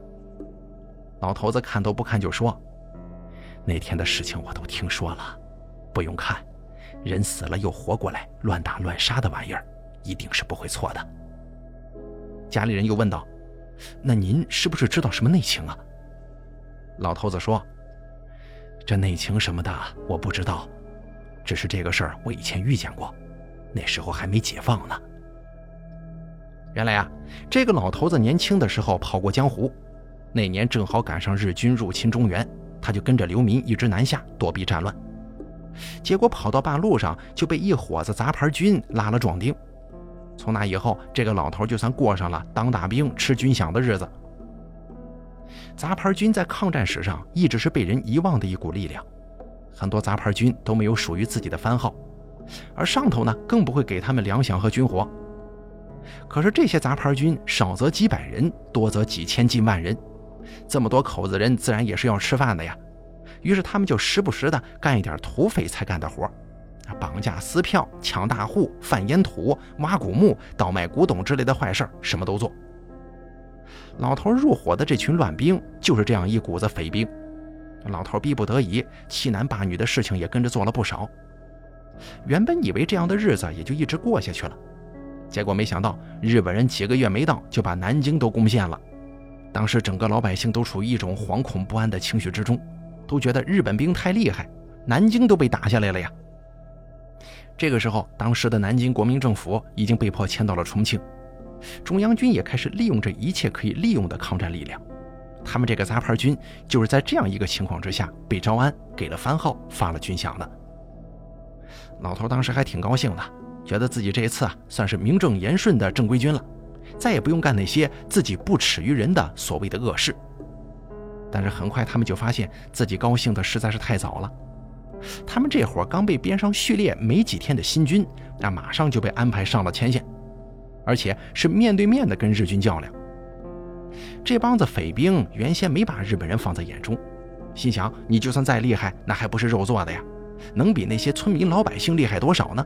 老头子看都不看就说：“那天的事情我都听说了，不用看，人死了又活过来，乱打乱杀的玩意儿，一定是不会错的。”家里人又问道：“那您是不是知道什么内情啊？”老头子说：“这内情什么的我不知道，只是这个事儿我以前遇见过。”那时候还没解放呢。原来啊，这个老头子年轻的时候跑过江湖，那年正好赶上日军入侵中原，他就跟着流民一直南下躲避战乱。结果跑到半路上就被一伙子杂牌军拉了壮丁。从那以后，这个老头就算过上了当大兵吃军饷的日子。杂牌军在抗战史上一直是被人遗忘的一股力量，很多杂牌军都没有属于自己的番号。而上头呢，更不会给他们粮饷和军火。可是这些杂牌军少则几百人，多则几千近万人，这么多口子人，自然也是要吃饭的呀。于是他们就时不时的干一点土匪才干的活绑架撕票、抢大户、贩烟土、挖古墓、倒卖古董之类的坏事什么都做。老头入伙的这群乱兵，就是这样一股子匪兵。老头逼不得已，欺男霸女的事情也跟着做了不少。原本以为这样的日子也就一直过下去了，结果没想到日本人几个月没到就把南京都攻陷了。当时整个老百姓都处于一种惶恐不安的情绪之中，都觉得日本兵太厉害，南京都被打下来了呀。这个时候，当时的南京国民政府已经被迫迁到了重庆，中央军也开始利用这一切可以利用的抗战力量。他们这个杂牌军就是在这样一个情况之下被招安，给了番号，发了军饷的。老头当时还挺高兴的，觉得自己这一次啊算是名正言顺的正规军了，再也不用干那些自己不耻于人的所谓的恶事。但是很快他们就发现自己高兴的实在是太早了，他们这伙刚被编上序列没几天的新军，那马上就被安排上了前线，而且是面对面的跟日军较量。这帮子匪兵原先没把日本人放在眼中，心想你就算再厉害，那还不是肉做的呀。能比那些村民老百姓厉害多少呢？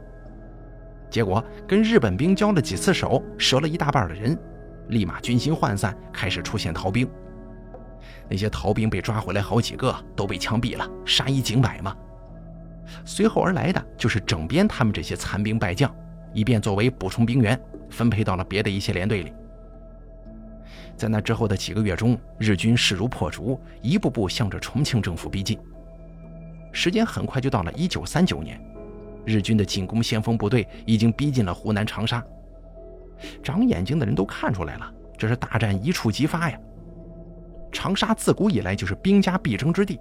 结果跟日本兵交了几次手，折了一大半的人，立马军心涣散，开始出现逃兵。那些逃兵被抓回来好几个，都被枪毙了，杀一儆百嘛。随后而来的就是整编他们这些残兵败将，以便作为补充兵员，分配到了别的一些连队里。在那之后的几个月中，日军势如破竹，一步步向着重庆政府逼近。时间很快就到了一九三九年，日军的进攻先锋部队已经逼近了湖南长沙。长眼睛的人都看出来了，这是大战一触即发呀！长沙自古以来就是兵家必争之地。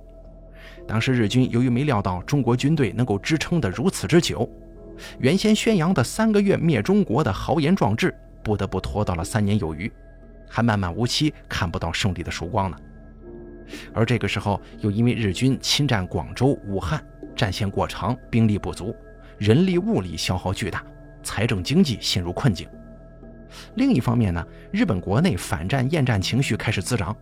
当时日军由于没料到中国军队能够支撑得如此之久，原先宣扬的三个月灭中国的豪言壮志，不得不拖到了三年有余，还漫漫无期，看不到胜利的曙光呢。而这个时候，又因为日军侵占广州、武汉，战线过长，兵力不足，人力物力消耗巨大，财政经济陷入困境。另一方面呢，日本国内反战厌战情绪开始滋长，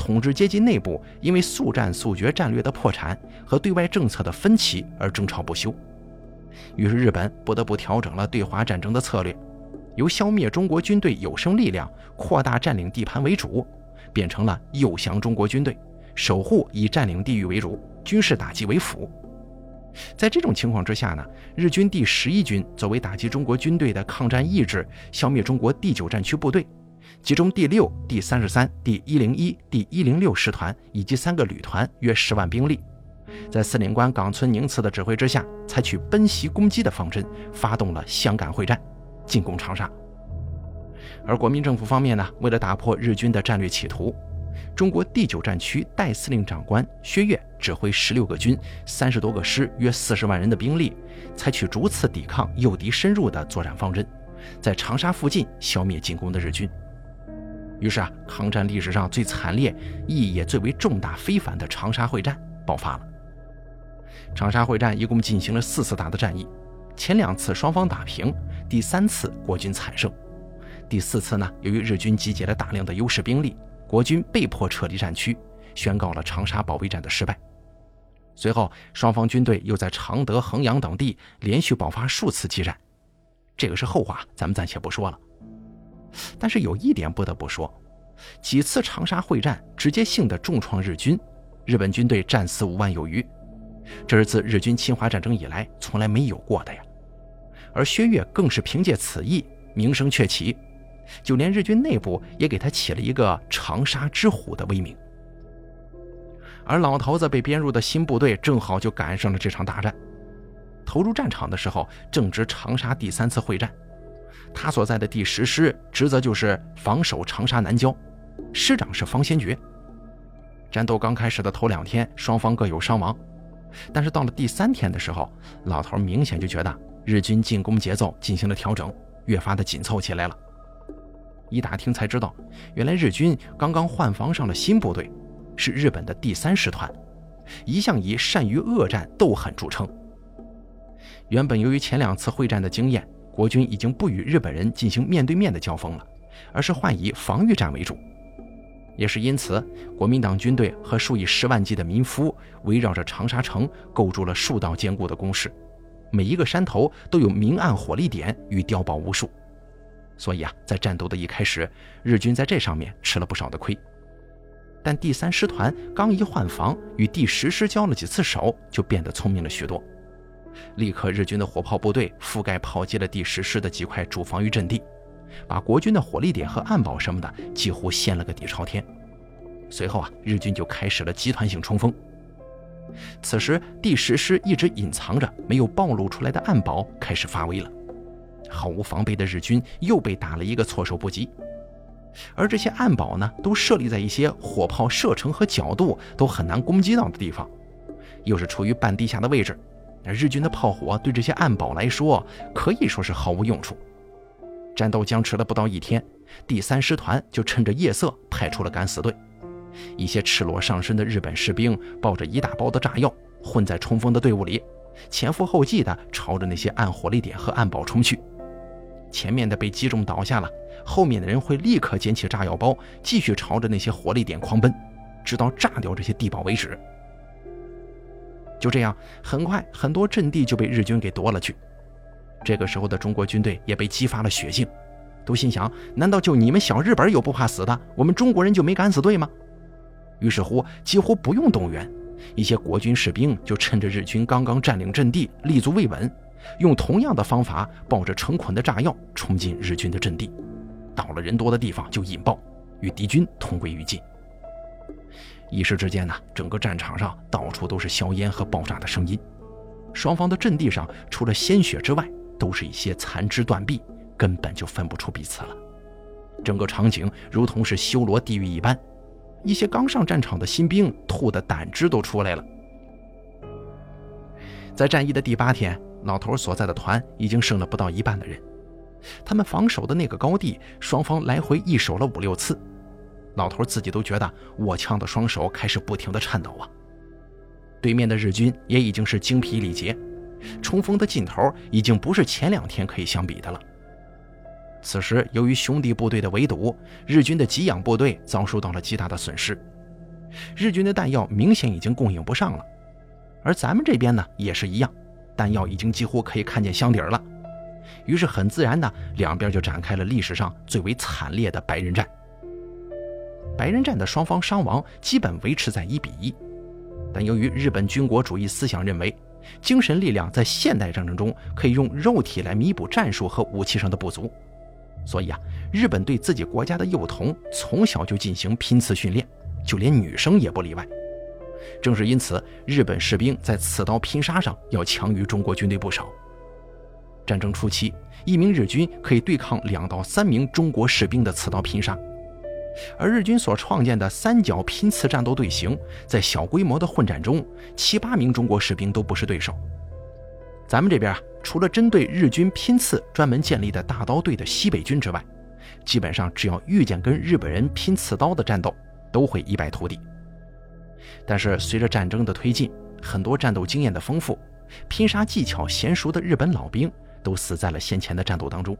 统治阶级内部因为速战速决战略的破产和对外政策的分歧而争吵不休。于是日本不得不调整了对华战争的策略，由消灭中国军队有生力量、扩大占领地盘为主。变成了诱降中国军队，守护以占领地域为主，军事打击为辅。在这种情况之下呢，日军第十一军作为打击中国军队的抗战意志，消灭中国第九战区部队，其中第六、第三十三、第一零一、第一零六师团以及三个旅团约十万兵力，在司令官冈村宁次的指挥之下，采取奔袭攻击的方针，发动了湘赣会战，进攻长沙。而国民政府方面呢，为了打破日军的战略企图，中国第九战区代司令长官薛岳指挥十六个军、三十多个师、约四十万人的兵力，采取逐次抵抗诱敌深入的作战方针，在长沙附近消灭进攻的日军。于是啊，抗战历史上最惨烈、意义也最为重大非凡的长沙会战爆发了。长沙会战一共进行了四次大的战役，前两次双方打平，第三次国军惨胜。第四次呢，由于日军集结了大量的优势兵力，国军被迫撤离战区，宣告了长沙保卫战的失败。随后，双方军队又在常德、衡阳等地连续爆发数次激战，这个是后话，咱们暂且不说了。但是有一点不得不说，几次长沙会战直接性的重创日军，日本军队战死五万有余，这是自日军侵华战争以来从来没有过的呀。而薛岳更是凭借此役名声鹊起。就连日军内部也给他起了一个“长沙之虎”的威名，而老头子被编入的新部队正好就赶上了这场大战。投入战场的时候正值长沙第三次会战，他所在的第十师职责就是防守长沙南郊，师长是方先觉。战斗刚开始的头两天，双方各有伤亡，但是到了第三天的时候，老头明显就觉得日军进攻节奏进行了调整，越发的紧凑起来了。一打听才知道，原来日军刚刚换防上了新部队，是日本的第三师团，一向以善于恶战斗狠著称。原本由于前两次会战的经验，国军已经不与日本人进行面对面的交锋了，而是换以防御战为主。也是因此，国民党军队和数以十万计的民夫围绕着长沙城构筑了数道坚固的工事，每一个山头都有明暗火力点与碉堡无数。所以啊，在战斗的一开始，日军在这上面吃了不少的亏。但第三师团刚一换防，与第十师交了几次手，就变得聪明了许多。立刻，日军的火炮部队覆盖炮击了第十师的几块主防御阵地，把国军的火力点和暗堡什么的几乎掀了个底朝天。随后啊，日军就开始了集团性冲锋。此时，第十师一直隐藏着没有暴露出来的暗堡开始发威了。毫无防备的日军又被打了一个措手不及，而这些暗堡呢，都设立在一些火炮射程和角度都很难攻击到的地方，又是处于半地下的位置，日军的炮火对这些暗堡来说可以说是毫无用处。战斗僵持了不到一天，第三师团就趁着夜色派出了敢死队，一些赤裸上身的日本士兵抱着一大包的炸药，混在冲锋的队伍里，前赴后继地朝着那些暗火力点和暗堡冲去。前面的被击中倒下了，后面的人会立刻捡起炸药包，继续朝着那些火力点狂奔，直到炸掉这些地堡为止。就这样，很快很多阵地就被日军给夺了去。这个时候的中国军队也被激发了血性，都心想：难道就你们小日本有不怕死的，我们中国人就没敢死队吗？于是乎，几乎不用动员，一些国军士兵就趁着日军刚刚占领阵地，立足未稳。用同样的方法，抱着成捆的炸药冲进日军的阵地，到了人多的地方就引爆，与敌军同归于尽。一时之间呢，整个战场上到处都是硝烟和爆炸的声音，双方的阵地上除了鲜血之外，都是一些残肢断臂，根本就分不出彼此了。整个场景如同是修罗地狱一般，一些刚上战场的新兵吐的胆汁都出来了。在战役的第八天。老头所在的团已经剩了不到一半的人，他们防守的那个高地，双方来回易守了五六次，老头自己都觉得握枪的双手开始不停的颤抖啊。对面的日军也已经是精疲力竭，冲锋的劲头已经不是前两天可以相比的了。此时，由于兄弟部队的围堵，日军的给养部队遭受到了极大的损失，日军的弹药明显已经供应不上了，而咱们这边呢，也是一样。弹药已经几乎可以看见箱底儿了，于是很自然的，两边就展开了历史上最为惨烈的白刃战。白刃战的双方伤亡基本维持在一比一，但由于日本军国主义思想认为，精神力量在现代战争中可以用肉体来弥补战术和武器上的不足，所以啊，日本对自己国家的幼童从小就进行拼刺训练，就连女生也不例外。正是因此，日本士兵在刺刀拼杀上要强于中国军队不少。战争初期，一名日军可以对抗两到三名中国士兵的刺刀拼杀。而日军所创建的三角拼刺战斗队形，在小规模的混战中，七八名中国士兵都不是对手。咱们这边啊，除了针对日军拼刺专门建立的大刀队的西北军之外，基本上只要遇见跟日本人拼刺刀的战斗，都会一败涂地。但是随着战争的推进，很多战斗经验的丰富、拼杀技巧娴熟的日本老兵都死在了先前的战斗当中。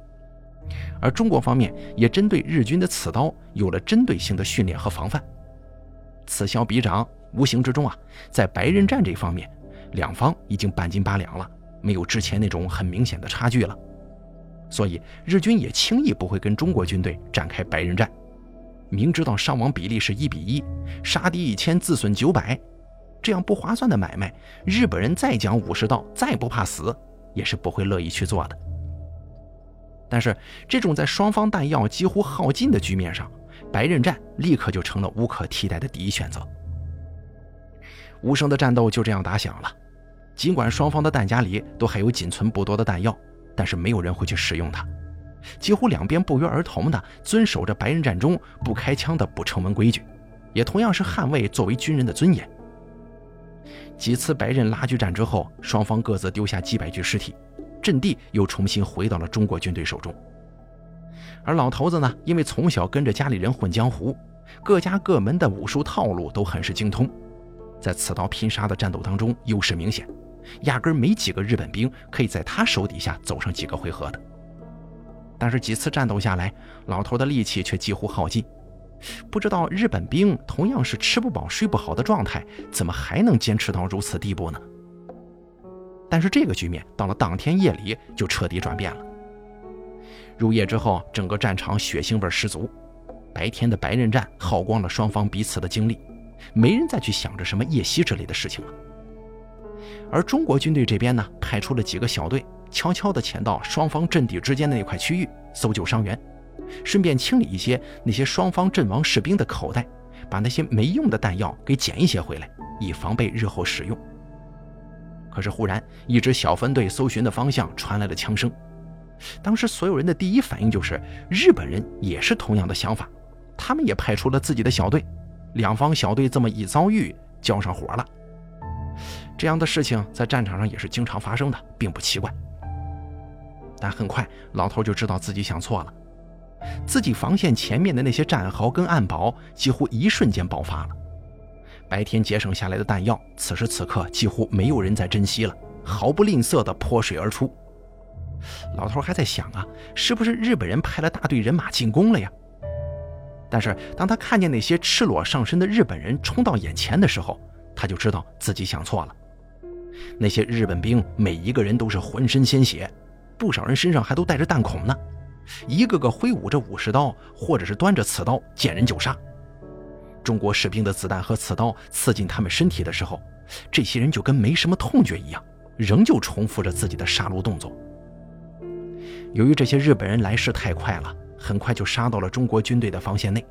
而中国方面也针对日军的刺刀有了针对性的训练和防范，此消彼长，无形之中啊，在白刃战这方面，两方已经半斤八两了，没有之前那种很明显的差距了。所以日军也轻易不会跟中国军队展开白刃战，明知道伤亡比例是一比一，杀敌一千自损九百，这样不划算的买卖，日本人再讲武士道，再不怕死，也是不会乐意去做的。但是，这种在双方弹药几乎耗尽的局面上，白刃战立刻就成了无可替代的第一选择。无声的战斗就这样打响了。尽管双方的弹夹里都还有仅存不多的弹药，但是没有人会去使用它。几乎两边不约而同地遵守着白刃战中不开枪的不成文规矩，也同样是捍卫作为军人的尊严。几次白刃拉锯战之后，双方各自丢下几百具尸体。阵地又重新回到了中国军队手中，而老头子呢，因为从小跟着家里人混江湖，各家各门的武术套路都很是精通，在刺刀拼杀的战斗当中优势明显，压根没几个日本兵可以在他手底下走上几个回合的。但是几次战斗下来，老头的力气却几乎耗尽，不知道日本兵同样是吃不饱睡不好的状态，怎么还能坚持到如此地步呢？但是这个局面到了当天夜里就彻底转变了。入夜之后，整个战场血腥味十足。白天的白刃战耗光了双方彼此的精力，没人再去想着什么夜袭之类的事情了。而中国军队这边呢，派出了几个小队，悄悄地潜到双方阵地之间的那块区域，搜救伤员，顺便清理一些那些双方阵亡士兵的口袋，把那些没用的弹药给捡一些回来，以防备日后使用。可是，忽然一支小分队搜寻的方向传来了枪声。当时，所有人的第一反应就是日本人也是同样的想法，他们也派出了自己的小队。两方小队这么一遭遇，交上火了。这样的事情在战场上也是经常发生的，并不奇怪。但很快，老头就知道自己想错了，自己防线前面的那些战壕跟暗堡几乎一瞬间爆发了。白天节省下来的弹药，此时此刻几乎没有人再珍惜了，毫不吝啬地泼水而出。老头还在想啊，是不是日本人派了大队人马进攻了呀？但是当他看见那些赤裸上身的日本人冲到眼前的时候，他就知道自己想错了。那些日本兵每一个人都是浑身鲜血，不少人身上还都带着弹孔呢，一个个挥舞着武士刀，或者是端着刺刀，见人就杀。中国士兵的子弹和刺刀刺进他们身体的时候，这些人就跟没什么痛觉一样，仍旧重复着自己的杀戮动作。由于这些日本人来势太快了，很快就杀到了中国军队的防线内。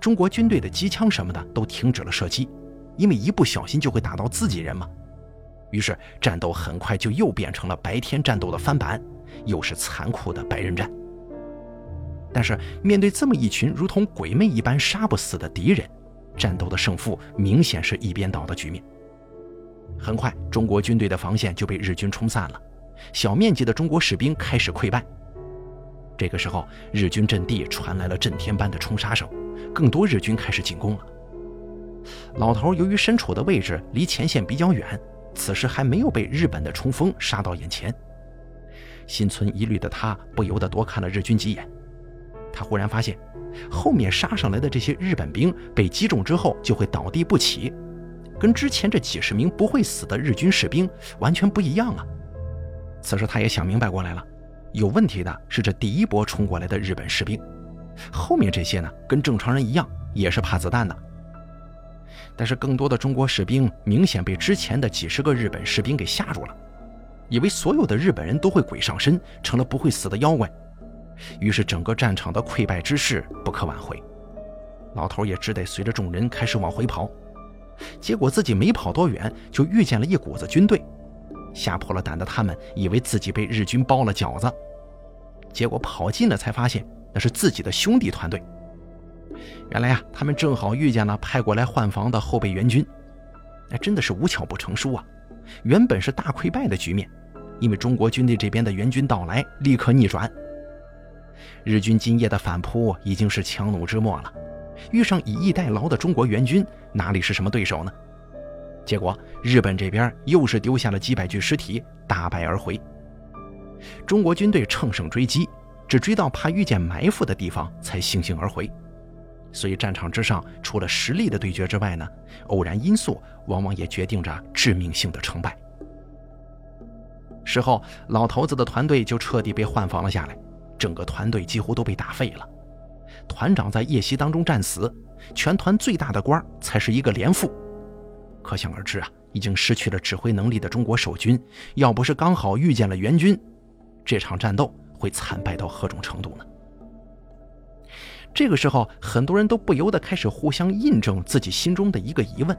中国军队的机枪什么的都停止了射击，因为一不小心就会打到自己人嘛。于是战斗很快就又变成了白天战斗的翻版，又是残酷的白刃战。但是面对这么一群如同鬼魅一般杀不死的敌人，战斗的胜负明显是一边倒的局面。很快，中国军队的防线就被日军冲散了，小面积的中国士兵开始溃败。这个时候，日军阵地传来了震天般的冲杀声，更多日军开始进攻了。老头由于身处的位置离前线比较远，此时还没有被日本的冲锋杀到眼前，心存疑虑的他不由得多看了日军几眼。他忽然发现，后面杀上来的这些日本兵被击中之后就会倒地不起，跟之前这几十名不会死的日军士兵完全不一样啊！此时他也想明白过来了，有问题的是这第一波冲过来的日本士兵，后面这些呢，跟正常人一样，也是怕子弹的。但是更多的中国士兵明显被之前的几十个日本士兵给吓住了，以为所有的日本人都会鬼上身，成了不会死的妖怪。于是，整个战场的溃败之势不可挽回，老头也只得随着众人开始往回跑。结果自己没跑多远，就遇见了一股子军队，吓破了胆的他们以为自己被日军包了饺子，结果跑近了才发现那是自己的兄弟团队。原来啊，他们正好遇见了派过来换防的后备援军。那真的是无巧不成书啊！原本是大溃败的局面，因为中国军队这边的援军到来，立刻逆转。日军今夜的反扑已经是强弩之末了，遇上以逸待劳的中国援军，哪里是什么对手呢？结果日本这边又是丢下了几百具尸体，大败而回。中国军队乘胜追击，只追到怕遇见埋伏的地方，才悻悻而回。所以战场之上，除了实力的对决之外呢，偶然因素往往也决定着致命性的成败。事后，老头子的团队就彻底被换防了下来，整个团队几乎都被打废了。团长在夜袭当中战死，全团最大的官才是一个连副。可想而知啊，已经失去了指挥能力的中国守军，要不是刚好遇见了援军，这场战斗会惨败到何种程度呢？这个时候，很多人都不由得开始互相印证自己心中的一个疑问：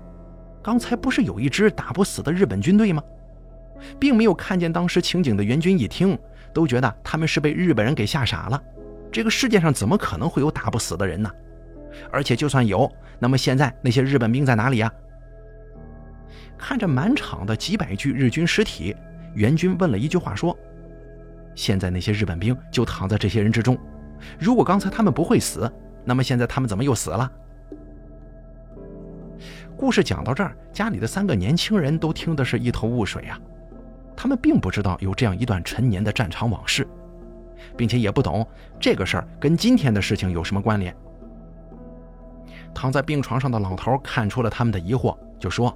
刚才不是有一支打不死的日本军队吗？并没有看见当时情景的援军一听，都觉得他们是被日本人给吓傻了。这个世界上怎么可能会有打不死的人呢？而且就算有，那么现在那些日本兵在哪里呀？看着满场的几百具日军尸体，援军问了一句话说：“现在那些日本兵就躺在这些人之中。”如果刚才他们不会死，那么现在他们怎么又死了？故事讲到这儿，家里的三个年轻人都听的是一头雾水啊。他们并不知道有这样一段陈年的战场往事，并且也不懂这个事儿跟今天的事情有什么关联。躺在病床上的老头看出了他们的疑惑，就说：“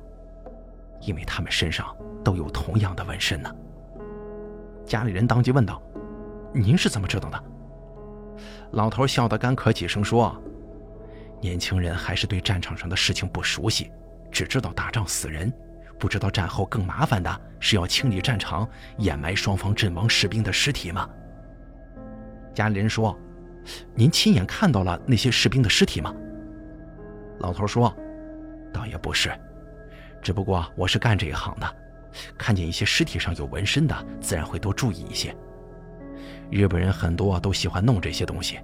因为他们身上都有同样的纹身呢。”家里人当即问道：“您是怎么知道的？”老头笑得干咳几声，说：“年轻人还是对战场上的事情不熟悉，只知道打仗死人，不知道战后更麻烦的是要清理战场，掩埋双方阵亡士兵的尸体吗？”家里人说：“您亲眼看到了那些士兵的尸体吗？”老头说：“倒也不是，只不过我是干这一行的，看见一些尸体上有纹身的，自然会多注意一些。”日本人很多都喜欢弄这些东西，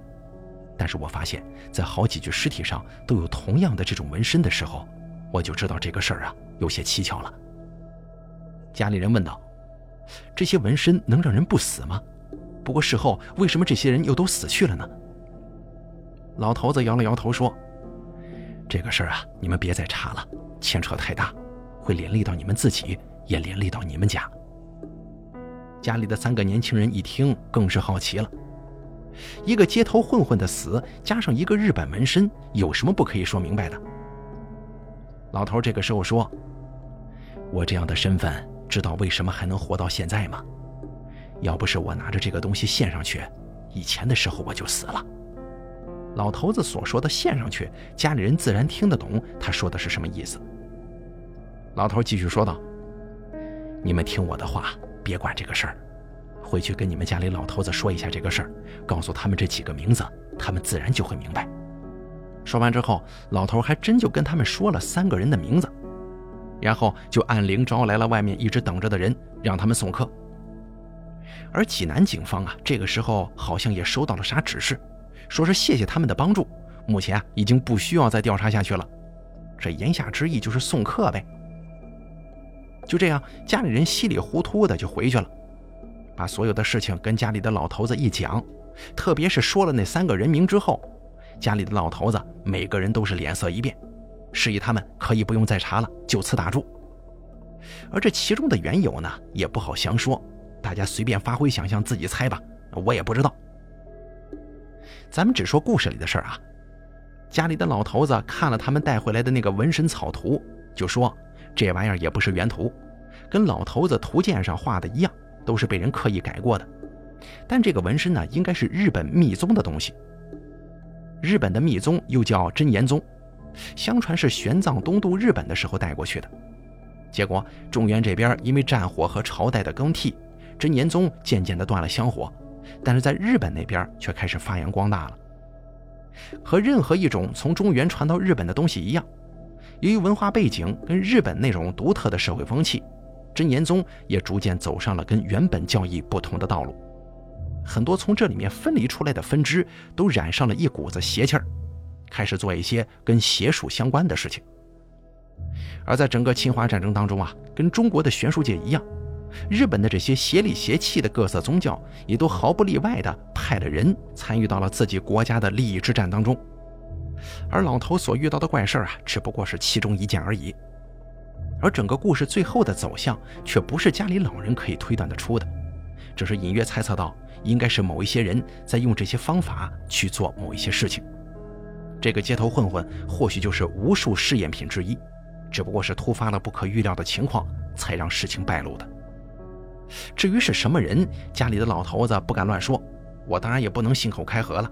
但是我发现，在好几具尸体上都有同样的这种纹身的时候，我就知道这个事儿啊有些蹊跷了。家里人问道：“这些纹身能让人不死吗？不过事后为什么这些人又都死去了呢？”老头子摇了摇头说：“这个事儿啊，你们别再查了，牵扯太大，会连累到你们自己，也连累到你们家。”家里的三个年轻人一听，更是好奇了。一个街头混混的死，加上一个日本纹身，有什么不可以说明白的？老头这个时候说：“我这样的身份，知道为什么还能活到现在吗？要不是我拿着这个东西献上去，以前的时候我就死了。”老头子所说的“献上去”，家里人自然听得懂他说的是什么意思。老头继续说道：“你们听我的话。”别管这个事儿，回去跟你们家里老头子说一下这个事儿，告诉他们这几个名字，他们自然就会明白。说完之后，老头还真就跟他们说了三个人的名字，然后就按铃招来了外面一直等着的人，让他们送客。而济南警方啊，这个时候好像也收到了啥指示，说是谢谢他们的帮助，目前啊已经不需要再调查下去了。这言下之意就是送客呗。就这样，家里人稀里糊涂的就回去了，把所有的事情跟家里的老头子一讲，特别是说了那三个人名之后，家里的老头子每个人都是脸色一变，示意他们可以不用再查了，就此打住。而这其中的缘由呢，也不好详说，大家随便发挥想象，自己猜吧，我也不知道。咱们只说故事里的事儿啊，家里的老头子看了他们带回来的那个纹身草图，就说。这玩意儿也不是原图，跟老头子图鉴上画的一样，都是被人刻意改过的。但这个纹身呢，应该是日本密宗的东西。日本的密宗又叫真言宗，相传是玄奘东渡日本的时候带过去的。结果中原这边因为战火和朝代的更替，真言宗渐渐的断了香火，但是在日本那边却开始发扬光大了。和任何一种从中原传到日本的东西一样。由于文化背景跟日本那种独特的社会风气，真言宗也逐渐走上了跟原本教义不同的道路。很多从这里面分离出来的分支都染上了一股子邪气儿，开始做一些跟邪术相关的事情。而在整个侵华战争当中啊，跟中国的玄术界一样，日本的这些邪里邪气的各色宗教也都毫不例外的派了人参与到了自己国家的利益之战当中。而老头所遇到的怪事啊，只不过是其中一件而已。而整个故事最后的走向，却不是家里老人可以推断得出的，只是隐约猜测到，应该是某一些人在用这些方法去做某一些事情。这个街头混混或许就是无数试验品之一，只不过是突发了不可预料的情况，才让事情败露的。至于是什么人，家里的老头子不敢乱说，我当然也不能信口开河了。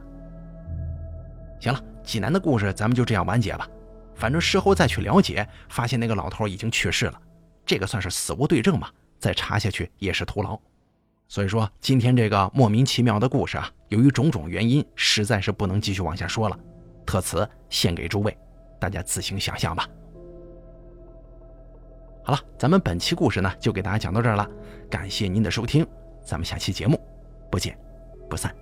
行了，济南的故事咱们就这样完结吧。反正事后再去了解，发现那个老头已经去世了，这个算是死无对证嘛，再查下去也是徒劳。所以说，今天这个莫名其妙的故事啊，由于种种原因，实在是不能继续往下说了，特此献给诸位，大家自行想象吧。好了，咱们本期故事呢，就给大家讲到这儿了，感谢您的收听，咱们下期节目不见不散。